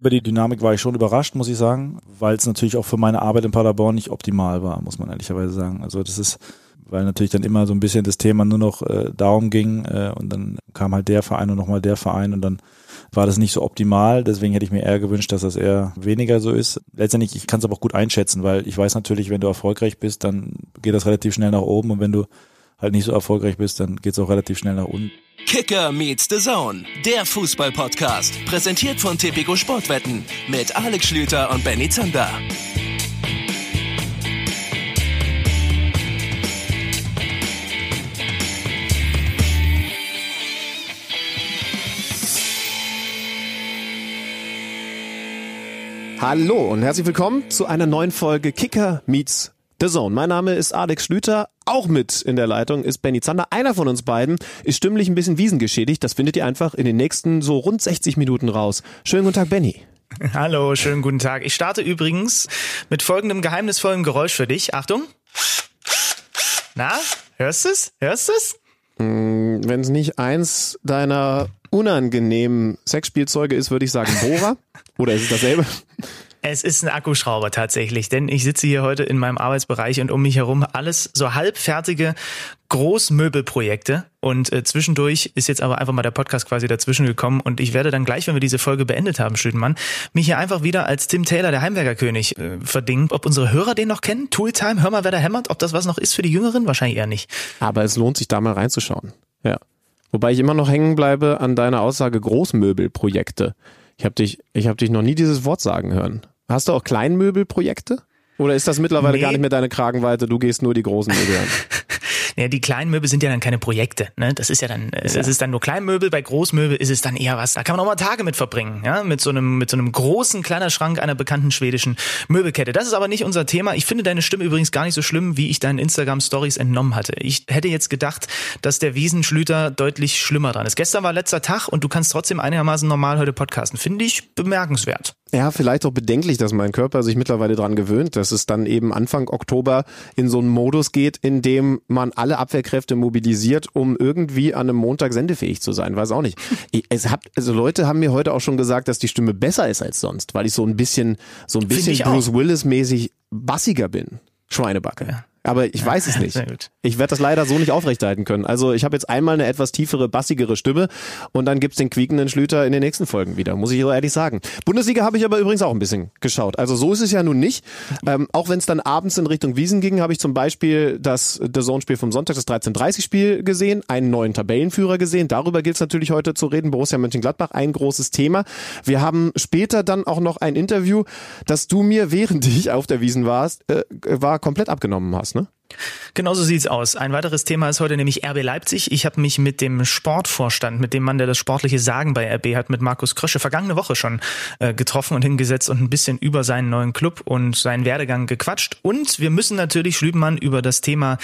Über die Dynamik war ich schon überrascht, muss ich sagen, weil es natürlich auch für meine Arbeit in Paderborn nicht optimal war, muss man ehrlicherweise sagen. Also das ist, weil natürlich dann immer so ein bisschen das Thema nur noch äh, darum ging äh, und dann kam halt der Verein und nochmal der Verein und dann war das nicht so optimal. Deswegen hätte ich mir eher gewünscht, dass das eher weniger so ist. Letztendlich, ich kann es aber auch gut einschätzen, weil ich weiß natürlich, wenn du erfolgreich bist, dann geht das relativ schnell nach oben und wenn du halt nicht so erfolgreich bist, dann geht es auch relativ schnell nach unten. Kicker meets the Zone, der Fußball-Podcast, präsentiert von Tipico Sportwetten mit Alex Schlüter und Benny Zander. Hallo und herzlich willkommen zu einer neuen Folge Kicker meets The Zone. Mein Name ist Alex Schlüter. Auch mit in der Leitung ist Benny Zander. Einer von uns beiden ist stimmlich ein bisschen wiesengeschädigt. Das findet ihr einfach in den nächsten so rund 60 Minuten raus. Schönen guten Tag, Benny. Hallo, schönen guten Tag. Ich starte übrigens mit folgendem geheimnisvollen Geräusch für dich. Achtung. Na, hörst du es? Hörst du es? Hm, Wenn es nicht eins deiner unangenehmen Sexspielzeuge ist, würde ich sagen Bohrer. Oder ist es dasselbe? Es ist ein Akkuschrauber tatsächlich, denn ich sitze hier heute in meinem Arbeitsbereich und um mich herum alles so halbfertige Großmöbelprojekte und äh, zwischendurch ist jetzt aber einfach mal der Podcast quasi dazwischen gekommen und ich werde dann gleich, wenn wir diese Folge beendet haben, Schüttenmann, mich hier einfach wieder als Tim Taylor, der Heimwerkerkönig, äh, verdingen. Ob unsere Hörer den noch kennen? Tooltime, hör mal, wer da hämmert, ob das was noch ist für die Jüngeren? Wahrscheinlich eher nicht. Aber es lohnt sich da mal reinzuschauen. Ja. Wobei ich immer noch hängen bleibe an deiner Aussage Großmöbelprojekte. Ich habe dich, ich habe dich noch nie dieses Wort sagen hören. Hast du auch Kleinmöbelprojekte? Oder ist das mittlerweile Nee. gar nicht mehr deine Kragenweite? Du gehst nur die großen Möbel an. Ja, die kleinen Möbel sind ja dann keine Projekte. Ne? Das ist ja dann, es es ist dann nur Kleinmöbel. Bei Großmöbel ist es dann eher was. Da kann man auch mal Tage mit verbringen. Ja, mit so einem, mit so einem großen Kleiderschrank einer bekannten schwedischen Möbelkette. Das ist aber nicht unser Thema. Ich finde deine Stimme übrigens gar nicht so schlimm, wie ich deinen Instagram Stories entnommen hatte. Ich hätte jetzt gedacht, dass der Wiesenschlüter deutlich schlimmer dran ist. Gestern war letzter Tag und du kannst trotzdem einigermaßen normal heute podcasten. Finde ich bemerkenswert. Ja, vielleicht auch bedenklich, dass mein Körper sich mittlerweile dran gewöhnt, dass es dann eben Anfang Oktober in so einen Modus geht, in dem man alle Abwehrkräfte mobilisiert, um irgendwie an einem Montag sendefähig zu sein. Weiß auch nicht. Ich- Es hat, also Leute haben mir heute auch schon gesagt, dass die Stimme besser ist als sonst, weil ich so ein bisschen, so ein bisschen. Bruce Willis mäßig bassiger bin. Schweinebacke. Aber ich weiß es nicht. Ich werde das leider so nicht aufrechterhalten können. Also ich habe jetzt einmal eine etwas tiefere, bassigere Stimme und dann gibt's den quiekenden Schlüter in den nächsten Folgen wieder, muss ich so ehrlich sagen. Bundesliga habe ich aber übrigens auch ein bisschen geschaut. Also so ist es ja nun nicht. Ähm, auch wenn es dann abends in Richtung Wiesen ging, habe ich zum Beispiel das The Zone-Spiel vom Sonntag, das 13.30-Spiel gesehen, einen neuen Tabellenführer gesehen. Darüber gilt es natürlich heute zu reden. Borussia Mönchengladbach, ein großes Thema. Wir haben später dann auch noch ein Interview, das du mir, während ich auf der Wiesen warst, äh, war, komplett abgenommen hast, ne? Genau so sieht's aus. Ein weiteres Thema ist heute nämlich RB Leipzig. Ich habe mich mit dem Sportvorstand, mit dem Mann, der das sportliche Sagen bei RB hat, mit Markus Krösche, vergangene Woche schon äh, getroffen und hingesetzt und ein bisschen über seinen neuen Club und seinen Werdegang gequatscht. Und wir müssen natürlich, Schlübenmann, über das Thema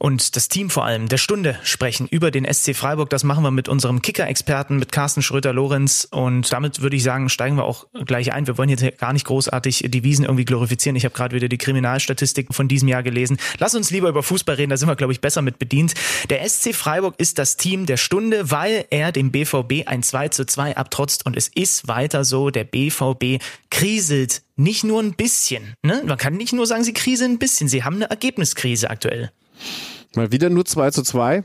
und das Team vor allem der Stunde sprechen über den SC Freiburg. Das machen wir mit unserem Kicker-Experten, mit Carsten Schröter-Lorenz. Und damit würde ich sagen, steigen wir auch gleich ein. Wir wollen jetzt gar nicht großartig die Wiesen irgendwie glorifizieren. Ich habe gerade wieder die Kriminalstatistik von diesem Jahr gelesen. Lass uns lieber über Fußball reden, da sind wir, glaube ich, besser mit bedient. Der SC Freiburg ist das Team der Stunde, weil er dem BVB ein 2 zu 2 abtrotzt. Und es ist weiter so, der BVB kriselt nicht nur ein bisschen. Ne? Man kann nicht nur sagen, sie kriseln ein bisschen. Sie haben eine Ergebniskrise aktuell. Mal wieder nur 2 zu 2.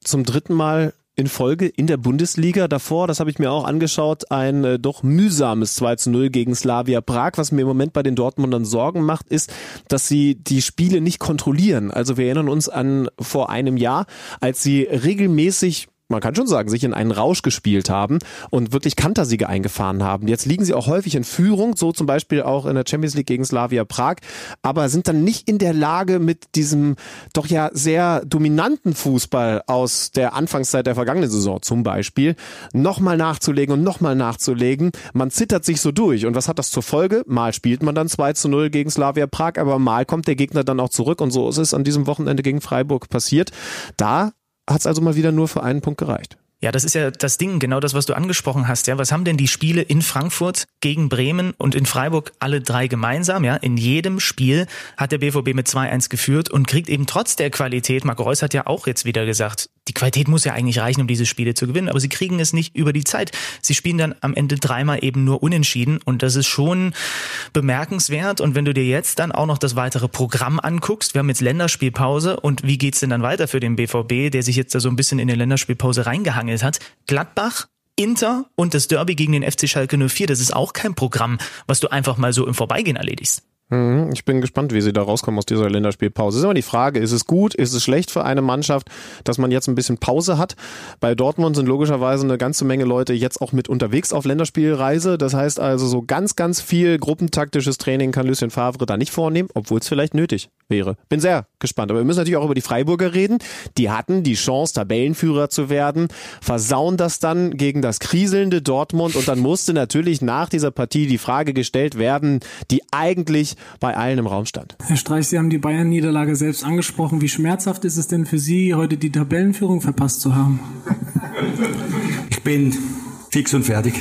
Zum dritten Mal in Folge in der Bundesliga. Davor, das habe ich mir auch angeschaut, ein äh, doch mühsames 2 zu 0 gegen Slavia Prag. Was mir im Moment bei den Dortmundern Sorgen macht, ist, dass sie die Spiele nicht kontrollieren. Also wir erinnern uns an vor einem Jahr, als sie regelmäßig man kann schon sagen, sich in einen Rausch gespielt haben und wirklich Kantersiege eingefahren haben. Jetzt liegen sie auch häufig in Führung, so zum Beispiel auch in der Champions League gegen Slavia Prag, aber sind dann nicht in der Lage, mit diesem doch ja sehr dominanten Fußball aus der Anfangszeit der vergangenen Saison zum Beispiel nochmal nachzulegen und nochmal nachzulegen. Man zittert sich so durch. Und was hat das zur Folge? Mal spielt man dann 2 zu 0 gegen Slavia Prag, aber mal kommt der Gegner dann auch zurück und so ist es an diesem Wochenende gegen Freiburg passiert. Da hat es also mal wieder nur für einen Punkt gereicht. Ja, das ist ja das Ding, genau das, was du angesprochen hast. Ja, was haben denn die Spiele in Frankfurt gegen Bremen und in Freiburg alle drei gemeinsam? Ja, in jedem Spiel hat der BVB mit 2-1 geführt und kriegt eben trotz der Qualität, Marco Reus hat ja auch jetzt wieder gesagt, die Qualität muss ja eigentlich reichen, um diese Spiele zu gewinnen, aber sie kriegen es nicht über die Zeit. Sie spielen dann am Ende dreimal eben nur unentschieden und das ist schon bemerkenswert. Und wenn du dir jetzt dann auch noch das weitere Programm anguckst, wir haben jetzt Länderspielpause und wie geht's denn dann weiter für den BVB, der sich jetzt da so ein bisschen in der Länderspielpause reingehangelt hat? Gladbach, Inter und das Derby gegen den FC Schalke 04, das ist auch kein Programm, was du einfach mal so im Vorbeigehen erledigst. Mhm, ich bin gespannt, wie sie da rauskommen aus dieser Länderspielpause. ist immer die Frage, ist es gut, ist es schlecht für eine Mannschaft, dass man jetzt ein bisschen Pause hat? Bei Dortmund sind logischerweise eine ganze Menge Leute jetzt auch mit unterwegs auf Länderspielreise. Das heißt also, so ganz, ganz viel gruppentaktisches Training kann Lucien Favre da nicht vornehmen, obwohl es vielleicht nötig wäre. Bin sehr gespannt. Aber wir müssen natürlich auch über die Freiburger reden. Die hatten die Chance, Tabellenführer zu werden, versauen das dann gegen das kriselnde Dortmund und dann musste natürlich nach dieser Partie die Frage gestellt werden, die eigentlich bei allen im Raum stand. Herr Streich, Sie haben die Bayern-Niederlage selbst angesprochen. Wie schmerzhaft ist es denn für Sie, heute die Tabellenführung verpasst zu haben? Ich bin fix und fertig.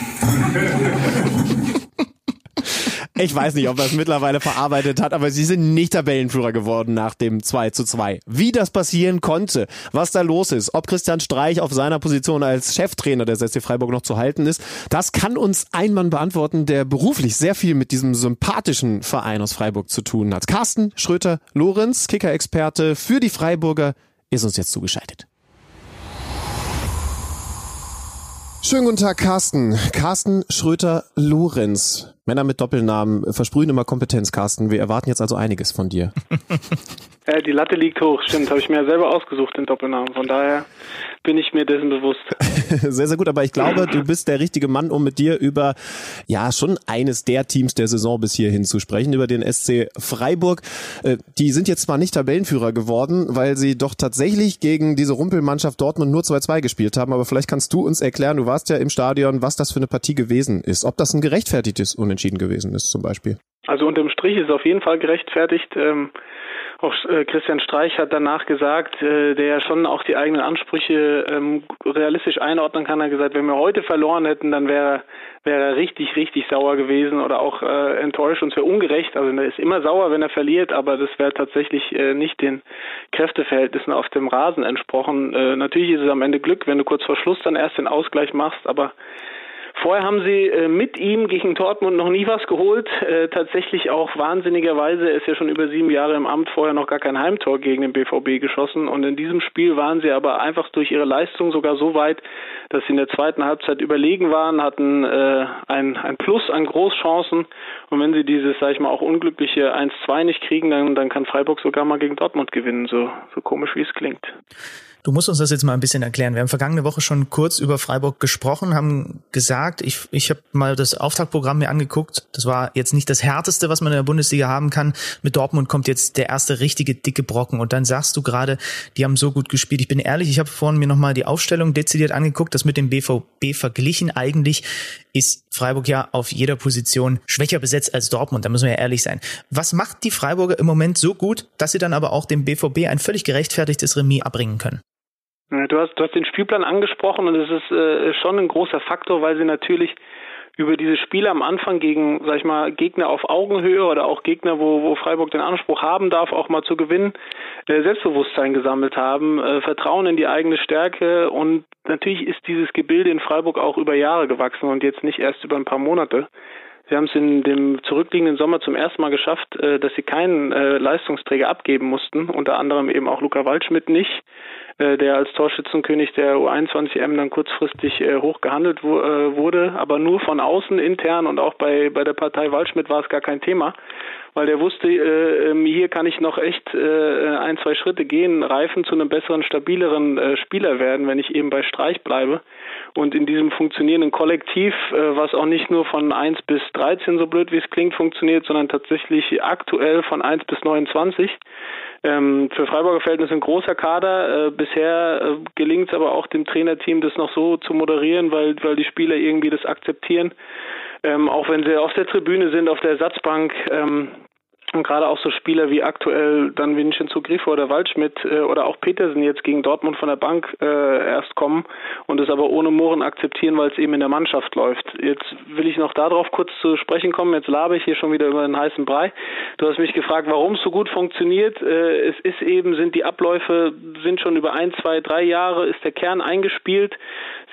Ich weiß nicht, ob er es mittlerweile verarbeitet hat, aber sie sind nicht Tabellenführer geworden nach dem 2 zu 2. Wie das passieren konnte, was da los ist, ob Christian Streich auf seiner Position als Cheftrainer des SC Freiburg noch zu halten ist, das kann uns ein Mann beantworten, der beruflich sehr viel mit diesem sympathischen Verein aus Freiburg zu tun hat. Carsten Schröter-Lorenz, Kicker-Experte für die Freiburger, ist uns jetzt zugeschaltet. Schönen guten Tag, Carsten. Carsten Schröter-Lorenz. Männer mit Doppelnamen versprühen immer Kompetenz, Carsten. Wir erwarten jetzt also einiges von dir. Ja, die Latte liegt hoch, stimmt. Habe ich mir ja selber ausgesucht, den Doppelnamen. Von daher bin ich mir dessen bewusst. sehr, sehr gut. Aber ich glaube, du bist der richtige Mann, um mit dir über, ja, schon eines der Teams der Saison bis hierhin zu sprechen, über den SC Freiburg. Äh, die sind jetzt zwar nicht Tabellenführer geworden, weil sie doch tatsächlich gegen diese Rumpelmannschaft Dortmund nur 2-2 gespielt haben. Aber vielleicht kannst du uns erklären, du warst ja im Stadion, was das für eine Partie gewesen ist. Ob das ein gerechtfertigtes Unentschieden gewesen ist, zum Beispiel. Also unterm Strich ist es auf jeden Fall gerechtfertigt. Ähm auch äh, Christian Streich hat danach gesagt, äh, der ja schon auch die eigenen Ansprüche ähm, realistisch einordnen kann. Hat gesagt, wenn wir heute verloren hätten, dann wäre wäre er richtig, richtig sauer gewesen oder auch äh, enttäuscht und es wäre ungerecht. Also er ist immer sauer, wenn er verliert, aber das wäre tatsächlich äh, nicht den Kräfteverhältnissen auf dem Rasen entsprochen. Äh, natürlich ist es am Ende Glück, wenn du kurz vor Schluss dann erst den Ausgleich machst, aber Vorher haben sie äh, mit ihm gegen Dortmund noch nie was geholt. Äh, tatsächlich auch wahnsinnigerweise, er ist ja schon über sieben Jahre im Amt, vorher noch gar kein Heimtor gegen den BVB geschossen. Und in diesem Spiel waren sie aber einfach durch ihre Leistung sogar so weit, dass sie in der zweiten Halbzeit überlegen waren, hatten äh, ein, ein Plus an Großchancen. Und wenn sie dieses, sag ich mal, auch unglückliche 1-2 nicht kriegen, dann, dann kann Freiburg sogar mal gegen Dortmund gewinnen, so, so komisch wie es klingt. Du musst uns das jetzt mal ein bisschen erklären. Wir haben vergangene Woche schon kurz über Freiburg gesprochen, haben gesagt, ich, ich habe mal das Auftaktprogramm mir angeguckt. Das war jetzt nicht das härteste, was man in der Bundesliga haben kann. Mit Dortmund kommt jetzt der erste richtige dicke Brocken. Und dann sagst du gerade, die haben so gut gespielt. Ich bin ehrlich, ich habe vorhin mir nochmal die Aufstellung dezidiert angeguckt. Das mit dem BVB verglichen. Eigentlich ist Freiburg ja auf jeder Position schwächer besetzt als Dortmund. Da müssen wir ja ehrlich sein. Was macht die Freiburger im Moment so gut, dass sie dann aber auch dem BVB ein völlig gerechtfertigtes Remis abbringen können? Du hast, du hast den Spielplan angesprochen und es ist äh, schon ein großer Faktor, weil sie natürlich über diese Spiele am Anfang gegen, sag ich mal, Gegner auf Augenhöhe oder auch Gegner, wo, wo Freiburg den Anspruch haben darf, auch mal zu gewinnen, äh, Selbstbewusstsein gesammelt haben, äh, Vertrauen in die eigene Stärke und natürlich ist dieses Gebilde in Freiburg auch über Jahre gewachsen und jetzt nicht erst über ein paar Monate. Sie haben es in dem zurückliegenden Sommer zum ersten Mal geschafft, äh, dass sie keinen äh, Leistungsträger abgeben mussten, unter anderem eben auch Luca Waldschmidt nicht. Äh, der als Torschützenkönig der U21M dann kurzfristig äh, hoch gehandelt äh, wurde, aber nur von außen intern und auch bei, bei der Partei Waldschmidt war es gar kein Thema, weil der wusste, ähm, hier kann ich noch echt ein, zwei Schritte gehen, reifen zu einem besseren, stabileren Spieler werden, wenn ich eben bei Streich bleibe. Und in diesem funktionierenden Kollektiv, was auch nicht nur von 1 bis 13, so blöd wie es klingt, funktioniert, sondern tatsächlich aktuell von 1 bis 29, ähm, für Freiburger Verhältnisse ein großer Kader. Äh, bisher äh, gelingt es aber auch dem Trainerteam, das noch so zu moderieren, weil, weil die Spieler irgendwie das akzeptieren. Ähm, auch wenn sie auf der Tribüne sind, auf der Ersatzbank, ähm, Und gerade auch so Spieler wie aktuell dann Vincenzo Grifo oder Waldschmidt äh, oder auch Petersen jetzt gegen Dortmund von der Bank äh, erst kommen und es aber ohne Murren akzeptieren, weil es eben in der Mannschaft läuft. Jetzt will ich noch darauf kurz zu sprechen kommen. Jetzt labe ich hier schon wieder über den heißen Brei. Du hast mich gefragt, warum es so gut funktioniert. Äh, es ist eben, sind die Abläufe, sind schon über ein, zwei, drei Jahre, ist der Kern eingespielt.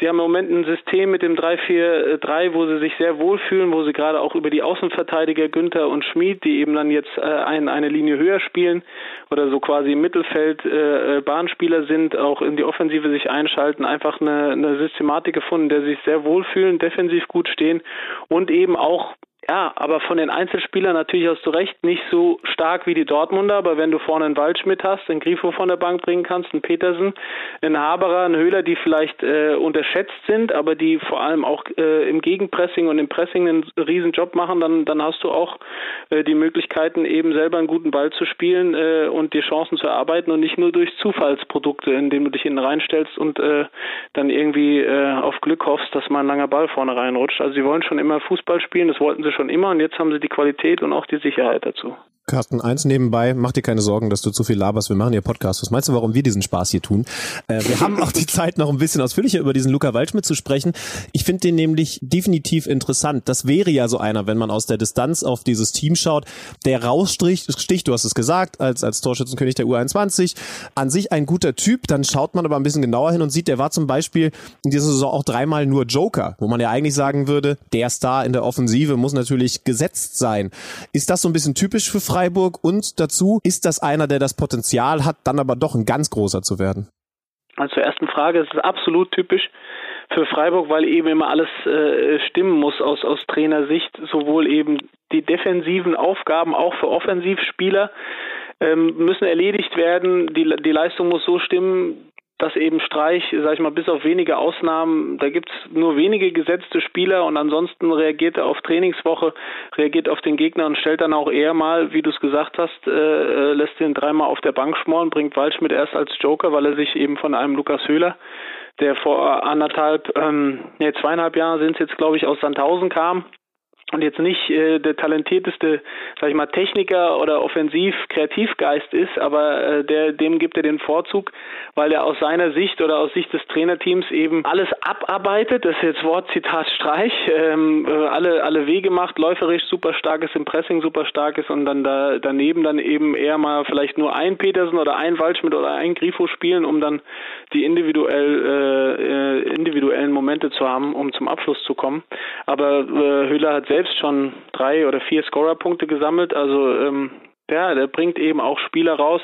Sie haben im Moment ein System mit dem 3-4-3, wo sie sich sehr wohlfühlen, wo sie gerade auch über die Außenverteidiger Günther und Schmid, die eben dann jetzt äh, ein, eine Linie höher spielen oder so quasi im Mittelfeld äh, äh, Bahnspieler sind, auch in die Offensive sich einschalten, einfach eine, eine Systematik gefunden, der sich sehr wohlfühlen, defensiv gut stehen und eben auch ja, aber von den Einzelspielern natürlich hast du recht, nicht so stark wie die Dortmunder, aber wenn du vorne einen Waldschmidt hast, einen Grifo von der Bank bringen kannst, einen Petersen, einen Haberer, einen Höhler, die vielleicht äh, unterschätzt sind, aber die vor allem auch äh, im Gegenpressing und im Pressing einen riesen Job machen, dann, dann hast du auch äh, die Möglichkeiten, eben selber einen guten Ball zu spielen äh, und dir Chancen zu erarbeiten und nicht nur durch Zufallsprodukte, indem du dich hinten reinstellst und äh, dann irgendwie äh, auf Glück hoffst, dass mal ein langer Ball vorne reinrutscht. Also sie wollen schon immer Fußball spielen, das wollten sie schon immer und jetzt haben sie die Qualität und auch die Sicherheit dazu. Carsten, eins nebenbei, mach dir keine Sorgen, dass du zu viel laberst. Wir machen hier Podcast. Was meinst du, warum wir diesen Spaß hier tun? Äh, wir haben auch die Zeit, noch ein bisschen ausführlicher über diesen Luca Waldschmidt zu sprechen. Ich finde den nämlich definitiv interessant. Das wäre ja so einer, wenn man aus der Distanz auf dieses Team schaut, der raussticht, sticht, du hast es gesagt, als, als Torschützenkönig der U21, an sich ein guter Typ. Dann schaut man aber ein bisschen genauer hin und sieht, der war zum Beispiel in dieser Saison auch dreimal nur Joker, wo man ja eigentlich sagen würde, der Star in der Offensive muss natürlich gesetzt sein. Ist das so ein bisschen typisch für Freiburg? Und dazu ist das einer, der das Potenzial hat, dann aber doch ein ganz großer zu werden? Also zur ersten Frage, es ist absolut typisch für Freiburg, weil eben immer alles äh, stimmen muss aus, aus Trainersicht, sowohl eben die defensiven Aufgaben auch für Offensivspieler ähm, müssen erledigt werden. Die, die Leistung muss so stimmen, dass eben Streich, sag ich mal, bis auf wenige Ausnahmen, da gibt's nur wenige gesetzte Spieler und ansonsten reagiert er auf Trainingswoche, reagiert auf den Gegner und stellt dann auch eher mal, wie du es gesagt hast, äh, äh, lässt ihn dreimal auf der Bank schmoren, bringt Waldschmidt erst als Joker, weil er sich eben von einem Lukas Höhler, der vor anderthalb, ähm, nee, zweieinhalb Jahren sind es jetzt, glaube ich, aus Sandhausen kam, und jetzt nicht äh, der talentierteste, sag ich mal, Techniker oder Offensiv-Kreativgeist ist, aber äh, der, dem gibt er den Vorzug, weil er aus seiner Sicht oder aus Sicht des Trainerteams eben alles abarbeitet. Das ist jetzt Wort Zitat Streich, ähm, äh, alle alle Wege macht, läuferisch super stark ist, im Pressing super stark ist und dann da daneben dann eben eher mal vielleicht nur ein Petersen oder ein Waldschmidt oder ein Grifo spielen, um dann die individuell äh, äh, individuellen Momente zu haben, um zum Abschluss zu kommen. Aber äh, Höhler hat selbst selbst schon drei oder vier Scorerpunkte gesammelt. Also ähm, ja, der bringt eben auch Spieler raus,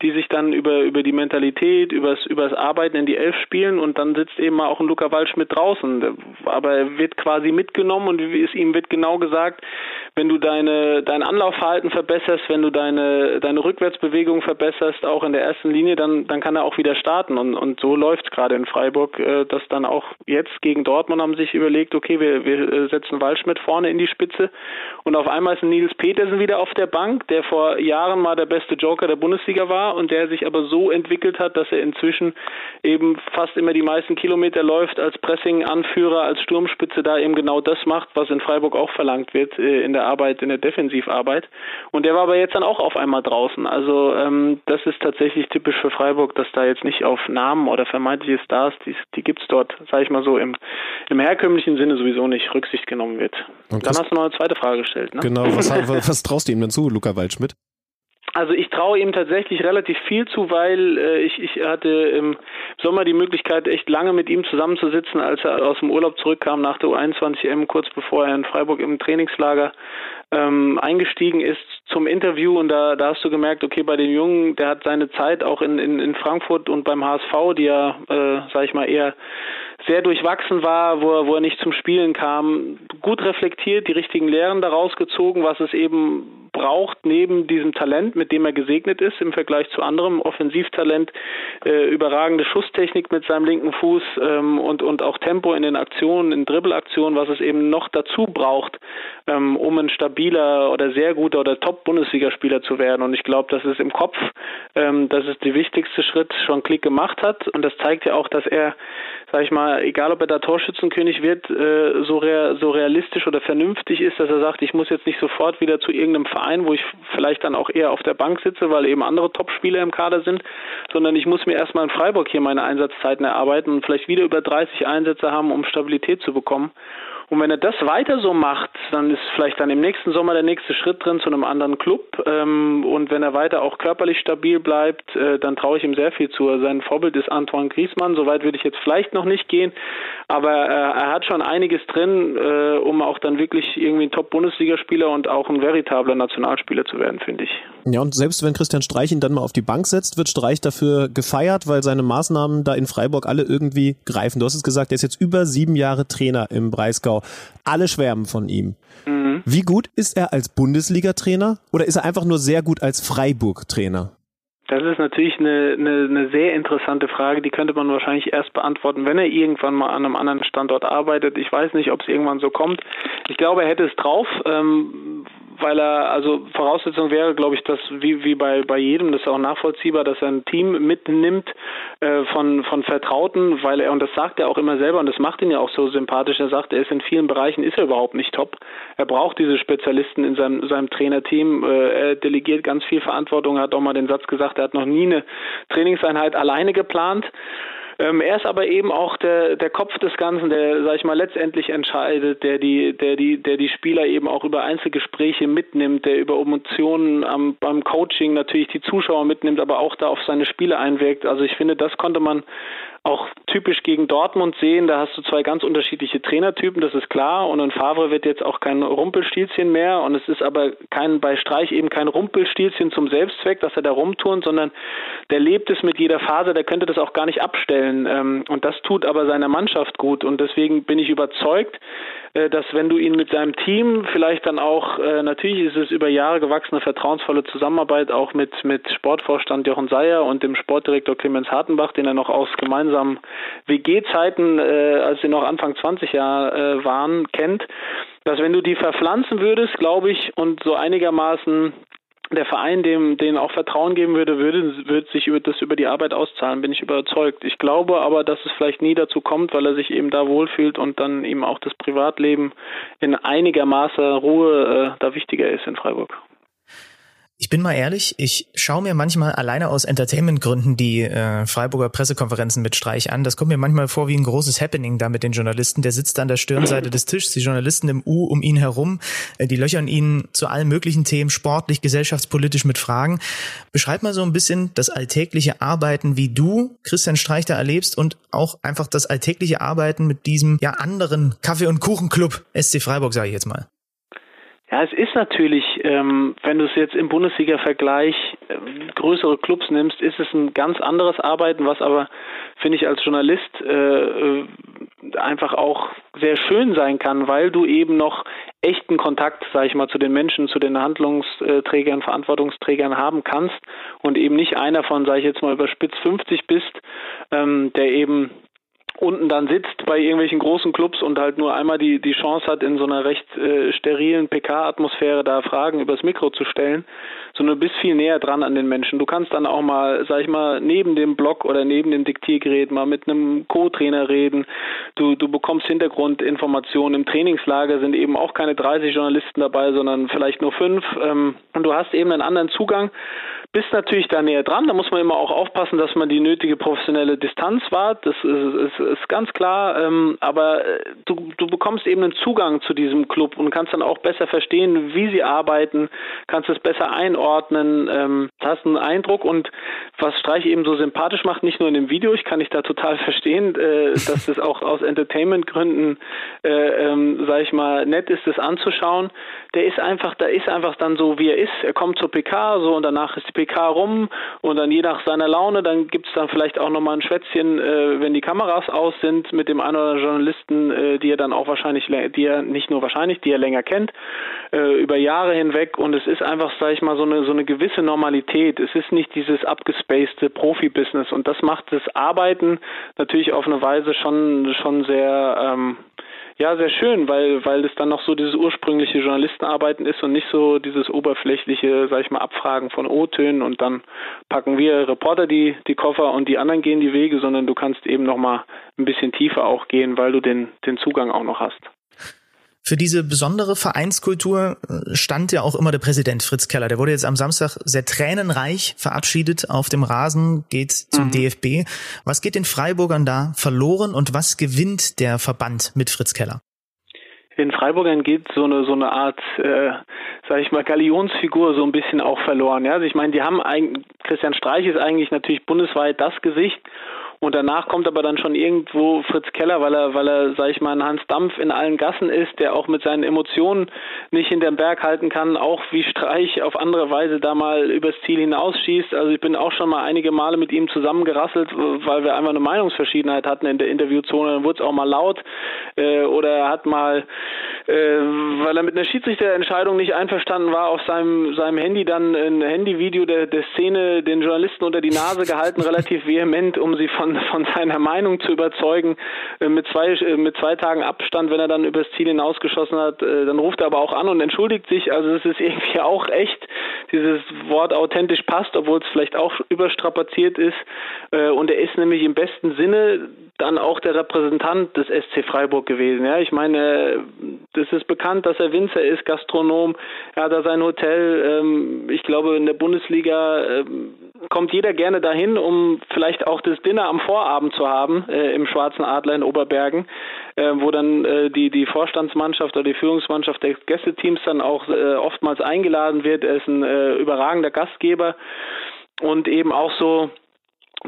die sich dann über, über die Mentalität, übers, übers Arbeiten in die Elf spielen und dann sitzt eben auch ein Luca Walsch mit draußen. Aber er wird quasi mitgenommen und es ihm wird genau gesagt, wenn du deine, dein Anlaufverhalten verbesserst, wenn du deine, deine Rückwärtsbewegung verbesserst, auch in der ersten Linie, dann, dann kann er auch wieder starten. Und, und so läuft es gerade in Freiburg, äh, dass dann auch jetzt gegen Dortmund haben sich überlegt, okay, wir, wir äh, setzen Waldschmidt vorne in die Spitze und auf einmal ist Nils Petersen wieder auf der Bank, der vor Jahren mal der beste Joker der Bundesliga war und der sich aber so entwickelt hat, dass er inzwischen eben fast immer die meisten Kilometer läuft als Pressing-Anführer, als Sturmspitze da eben genau das macht, was in Freiburg auch verlangt wird äh, in der Arbeit, in der Defensivarbeit. Und der war aber jetzt dann auch auf einmal draußen. Also ähm, das ist tatsächlich typisch für Freiburg, dass da jetzt nicht auf Namen oder vermeintliche Stars, die, die gibt es dort, sage ich mal so, im, im herkömmlichen Sinne sowieso nicht Rücksicht genommen wird. Und dann hast du noch eine zweite Frage gestellt. Ne? Genau, was, was traust du ihm denn zu, Luca Waldschmidt? Also ich traue ihm tatsächlich relativ viel zu, weil äh, ich, ich hatte im Sommer die Möglichkeit, echt lange mit ihm zusammenzusitzen, als er aus dem Urlaub zurückkam nach der U21M, kurz bevor er in Freiburg im Trainingslager ähm, eingestiegen ist zum Interview und da, da hast du gemerkt, okay, bei dem Jungen, der hat seine Zeit auch in, in, in Frankfurt und beim HSV, die ja, äh, sag ich mal, eher sehr durchwachsen war, wo er, wo er nicht zum Spielen kam, gut reflektiert, die richtigen Lehren daraus gezogen, was es eben braucht neben diesem Talent, mit dem er gesegnet ist im Vergleich zu anderem Offensivtalent, äh, überragende Schusstechnik mit seinem linken Fuß ähm, und und auch Tempo in den Aktionen, in Dribbelaktionen, was es eben noch dazu braucht, ähm, um ein stabiler oder sehr guter oder Top-Bundesligaspieler zu werden. Und ich glaube, das ist im Kopf, ähm, das ist der wichtigste Schritt, schon Klick gemacht hat. Und das zeigt ja auch, dass er, sag ich mal, egal ob er da Torschützenkönig wird, äh, so, rea so realistisch oder vernünftig ist, dass er sagt, ich muss jetzt nicht sofort wieder zu irgendeinem Verein, wo ich vielleicht dann auch eher auf der Bank sitze, weil eben andere Top-Spieler im Kader sind, sondern ich muss mir erstmal in Freiburg hier meine Einsatzzeiten erarbeiten und vielleicht wieder über 30 Einsätze haben, um Stabilität zu bekommen. Und wenn er das weiter so macht, dann ist vielleicht dann im nächsten Sommer der nächste Schritt drin zu einem anderen Club. Ähm, und wenn er weiter auch körperlich stabil bleibt, äh, dann traue ich ihm sehr viel zu. Sein Vorbild ist Antoine Griezmann. Soweit würde ich jetzt vielleicht noch nicht gehen, aber äh, er hat schon einiges drin, äh, um auch dann wirklich irgendwie ein Top-Bundesligaspieler und auch ein veritabler Nationalspieler zu werden, finde ich. Ja, und selbst wenn Christian Streich ihn dann mal auf die Bank setzt, wird Streich dafür gefeiert, weil seine Maßnahmen da in Freiburg alle irgendwie greifen. Du hast es gesagt, er ist jetzt über sieben Jahre Trainer im Breisgau. Alle schwärmen von ihm. Mhm. Wie gut ist er als Bundesliga-Trainer oder ist er einfach nur sehr gut als Freiburg-Trainer? Das ist natürlich eine, eine, eine sehr interessante Frage, die könnte man wahrscheinlich erst beantworten, wenn er irgendwann mal an einem anderen Standort arbeitet. Ich weiß nicht, ob es irgendwann so kommt. Ich glaube, er hätte es drauf. Ähm, weil er, also Voraussetzung wäre, glaube ich, dass wie, wie bei, bei jedem, das ist auch nachvollziehbar, dass er ein Team mitnimmt äh, von, von Vertrauten, weil er, und das sagt er auch immer selber, und das macht ihn ja auch so sympathisch, er sagt, er ist in vielen Bereichen, ist er überhaupt nicht top. Er braucht diese Spezialisten in seinem, seinem Trainerteam, äh, er delegiert ganz viel Verantwortung, er hat auch mal den Satz gesagt, er hat noch nie eine Trainingseinheit alleine geplant. Ähm, er ist aber eben auch der, der Kopf des Ganzen, der, sag ich mal, letztendlich entscheidet, der die, der die, der die Spieler eben auch über Einzelgespräche mitnimmt, der über Emotionen am, beim Coaching natürlich die Zuschauer mitnimmt, aber auch da auf seine Spiele einwirkt. Also ich finde, das konnte man auch typisch gegen Dortmund sehen. Da hast du zwei ganz unterschiedliche Trainertypen, das ist klar. Und ein Favre wird jetzt auch kein Rumpelstilzchen mehr. Und es ist aber kein bei Streich eben kein Rumpelstilzchen zum Selbstzweck, dass er da rumturnt, sondern der lebt es mit jeder Phase. Der könnte das auch gar nicht abstellen. Ähm, und das tut aber seiner Mannschaft gut. Und deswegen bin ich überzeugt, dass wenn du ihn mit seinem Team vielleicht dann auch, äh, natürlich ist es über Jahre gewachsene vertrauensvolle Zusammenarbeit auch mit, mit Sportvorstand Jochen Seyer und dem Sportdirektor Clemens Hartenbach, den er noch aus gemeinsamen WG-Zeiten, äh, als sie noch Anfang 20 Jahre äh, waren, kennt, dass wenn du die verpflanzen würdest, glaube ich, und so einigermaßen der Verein dem denen auch Vertrauen geben würde, würde, würde sich über das über die Arbeit auszahlen, bin ich überzeugt. Ich glaube aber, dass es vielleicht nie dazu kommt, weil er sich eben da wohlfühlt und dann eben auch das Privatleben in einiger Maße Ruhe äh, da wichtiger ist in Freiburg. Ich bin mal ehrlich, ich schaue mir manchmal alleine aus Entertainment-Gründen die äh, Freiburger Pressekonferenzen mit Streich an. Das kommt mir manchmal vor wie ein großes Happening da mit den Journalisten. Der sitzt an der Stirnseite des Tisches, die Journalisten im U um ihn herum, äh, die löchern ihn zu allen möglichen Themen, sportlich, gesellschaftspolitisch mit Fragen. Beschreib mal so ein bisschen das alltägliche Arbeiten, wie du Christian Streich da erlebst und auch einfach das alltägliche Arbeiten mit diesem ja anderen Kaffee- und Kuchenclub SC Freiburg, sage ich jetzt mal. Ja, es ist natürlich, ähm, wenn du es jetzt im Bundesliga-Vergleich äh, größere Clubs nimmst, ist es ein ganz anderes Arbeiten, was aber, finde ich, als Journalist äh, äh, einfach auch sehr schön sein kann, weil du eben noch echten Kontakt, sage ich mal, zu den Menschen, zu den Handlungsträgern, Verantwortungsträgern haben kannst und eben nicht einer von, sage ich jetzt mal, über Spitz 50 bist, ähm, der eben unten dann sitzt bei irgendwelchen großen Clubs und halt nur einmal die, die Chance hat, in so einer recht äh, sterilen PK-Atmosphäre da Fragen übers Mikro zu stellen, sondern du bist viel näher dran an den Menschen. Du kannst dann auch mal, sag ich mal, neben dem Blog oder neben dem Diktiergerät mal mit einem Co-Trainer reden. Du, du bekommst Hintergrundinformationen. Im Trainingslager sind eben auch keine 30 Journalisten dabei, sondern vielleicht nur fünf. Ähm, und du hast eben einen anderen Zugang bist natürlich da näher dran. Da muss man immer auch aufpassen, dass man die nötige professionelle Distanz wahrt. Das ist, ist, ist ganz klar. Ähm, aber äh, du, du bekommst eben einen Zugang zu diesem Club und kannst dann auch besser verstehen, wie sie arbeiten, kannst es besser einordnen, ähm, hast einen Eindruck und was Streich eben so sympathisch macht, nicht nur in dem Video, ich kann dich da total verstehen, äh, dass es auch aus Entertainment-Gründen, äh, ähm, sag ich mal, nett ist, das anzuschauen. Der ist einfach, da ist einfach dann so, wie er ist. Er kommt zur PK so und danach ist die PK PK rum und dann je nach seiner Laune, dann gibt es dann vielleicht auch nochmal ein Schwätzchen, äh, wenn die Kameras aus sind, mit dem einen oder anderen Journalisten, äh, die er dann auch wahrscheinlich, die er nicht nur wahrscheinlich, die er länger kennt, äh, über Jahre hinweg und es ist einfach, sage ich mal, so eine, so eine gewisse Normalität. Es ist nicht dieses abgespacede Profibusiness und das macht das Arbeiten natürlich auf eine Weise schon, schon sehr, ähm, ja, sehr schön, weil, weil es dann noch so dieses ursprüngliche Journalistenarbeiten ist und nicht so dieses oberflächliche, sag ich mal, Abfragen von O-Tönen und dann packen wir Reporter die, die Koffer und die anderen gehen die Wege, sondern du kannst eben noch mal ein bisschen tiefer auch gehen, weil du den, den Zugang auch noch hast. Für diese besondere Vereinskultur äh, stand ja auch immer der Präsident Fritz Keller. Der wurde jetzt am Samstag sehr tränenreich verabschiedet auf dem Rasen, geht zum mhm. DFB. Was geht den Freiburgern da verloren und was gewinnt der Verband mit Fritz Keller? Den Freiburgern geht so eine so eine Art, äh, sage ich mal, Galionsfigur so ein bisschen auch verloren. Ja, also ich meine, die haben eigentlich Christian Streich ist eigentlich natürlich bundesweit das Gesicht und danach kommt aber dann schon irgendwo Fritz Keller, weil er, weil er, sag ich mal, ein Hans Dampf in allen Gassen ist, der auch mit seinen Emotionen nicht hinterm Berg halten kann, auch wie Streich auf andere Weise da mal übers Ziel hinausschießt. Also ich bin auch schon mal einige Male mit ihm zusammengerasselt, weil wir einfach eine Meinungsverschiedenheit hatten in der Interviewzone. Dann wurde es auch mal laut äh, oder er hat mal, äh, weil er mit einer Schiedsrichterentscheidung nicht einverstanden war, auf seinem, seinem Handy dann ein Handyvideo der, der Szene den Journalisten unter die Nase gehalten, relativ vehement, um sie von von, von seiner Meinung zu überzeugen, äh, mit zwei, äh, mit zwei Tagen Abstand, wenn er dann übers Ziel hinausgeschossen hat, äh, dann ruft er aber auch an und entschuldigt sich. Also es ist irgendwie auch echt, dieses Wort authentisch passt, obwohl es vielleicht auch überstrapaziert ist. Und er ist nämlich im besten Sinne dann auch der Repräsentant des SC Freiburg gewesen. Ja, ich meine, das ist bekannt, dass er Winzer ist, Gastronom. Er hat da sein Hotel. Ähm, ich glaube, in der Bundesliga ähm, kommt jeder gerne dahin, um vielleicht auch das Dinner am Vorabend zu haben äh, im Schwarzen Adler in Oberbergen, äh, wo dann äh, die die Vorstandsmannschaft oder die Führungsmannschaft des Gästeteams dann auch äh, oftmals eingeladen wird. Er ist ein äh, überragender Gastgeber und eben auch so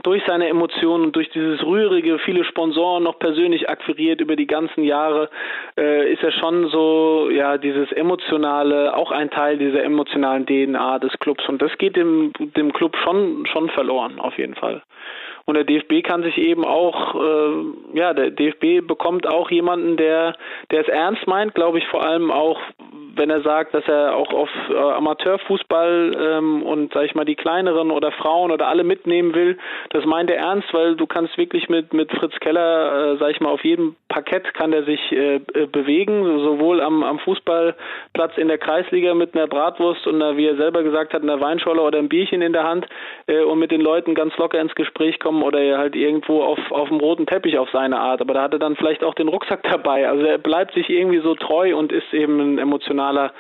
durch seine Emotionen und durch dieses rührige, viele Sponsoren noch persönlich akquiriert über die ganzen Jahre, äh, ist er schon so, ja, dieses emotionale, auch ein Teil dieser emotionalen DNA des Clubs. Und das geht dem, dem Club schon, schon verloren, auf jeden Fall. Und der DFB kann sich eben auch, äh, ja, der DFB bekommt auch jemanden, der, der es ernst meint, glaube ich, vor allem auch wenn er sagt, dass er auch auf äh, Amateurfußball ähm, und sag ich mal die kleineren oder Frauen oder alle mitnehmen will, das meint er ernst, weil du kannst wirklich mit mit Fritz Keller, äh, sag ich mal, auf jedem Parkett kann er sich äh, äh, bewegen, sowohl am am Fußballplatz in der Kreisliga mit einer Bratwurst und einer, wie er selber gesagt hat, einer Weinscholle oder einem Bierchen in der Hand äh, und mit den Leuten ganz locker ins Gespräch kommen oder halt irgendwo auf auf dem roten Teppich auf seine Art. Aber da hat er dann vielleicht auch den Rucksack dabei. Also er bleibt sich irgendwie so treu und ist eben ein emotional emotionaler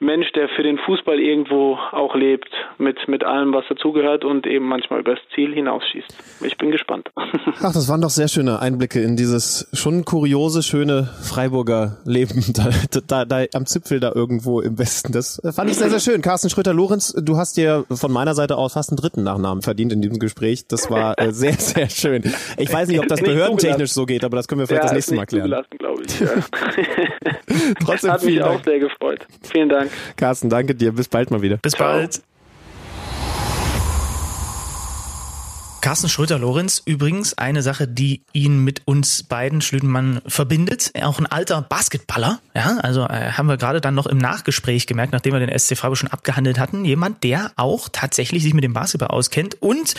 Mensch, der für den Fußball irgendwo auch lebt, mit, mit allem, was dazugehört und eben manchmal übers Ziel hinausschießt. Ich bin gespannt. Ach, das waren doch sehr schöne Einblicke in dieses schon kuriose, schöne Freiburger Leben da, da, da am Zipfel da irgendwo im Westen. Das fand ich sehr, sehr schön. Carsten Schröter-Lorenz, du hast dir von meiner Seite aus fast einen dritten Nachnamen verdient in diesem Gespräch. Das war äh, sehr, sehr schön. Ich weiß nicht, ob das behördentechnisch so geht, aber das können wir vielleicht ja, das nächste Mal klären. glaube ich. Ja. Trotzdem Hat mich auch sehr gefreut. Vielen Dank. Carsten, danke dir. Bis bald mal wieder. Bis Ciao. bald. Carsten Schröter-Lorenz, übrigens eine Sache, die ihn mit uns beiden Schlütenmann verbindet. Auch ein alter Basketballer, ja, also äh, haben wir gerade dann noch im Nachgespräch gemerkt, nachdem wir den SC Freiburg schon abgehandelt hatten. Jemand, der auch tatsächlich sich mit dem Basketball auskennt und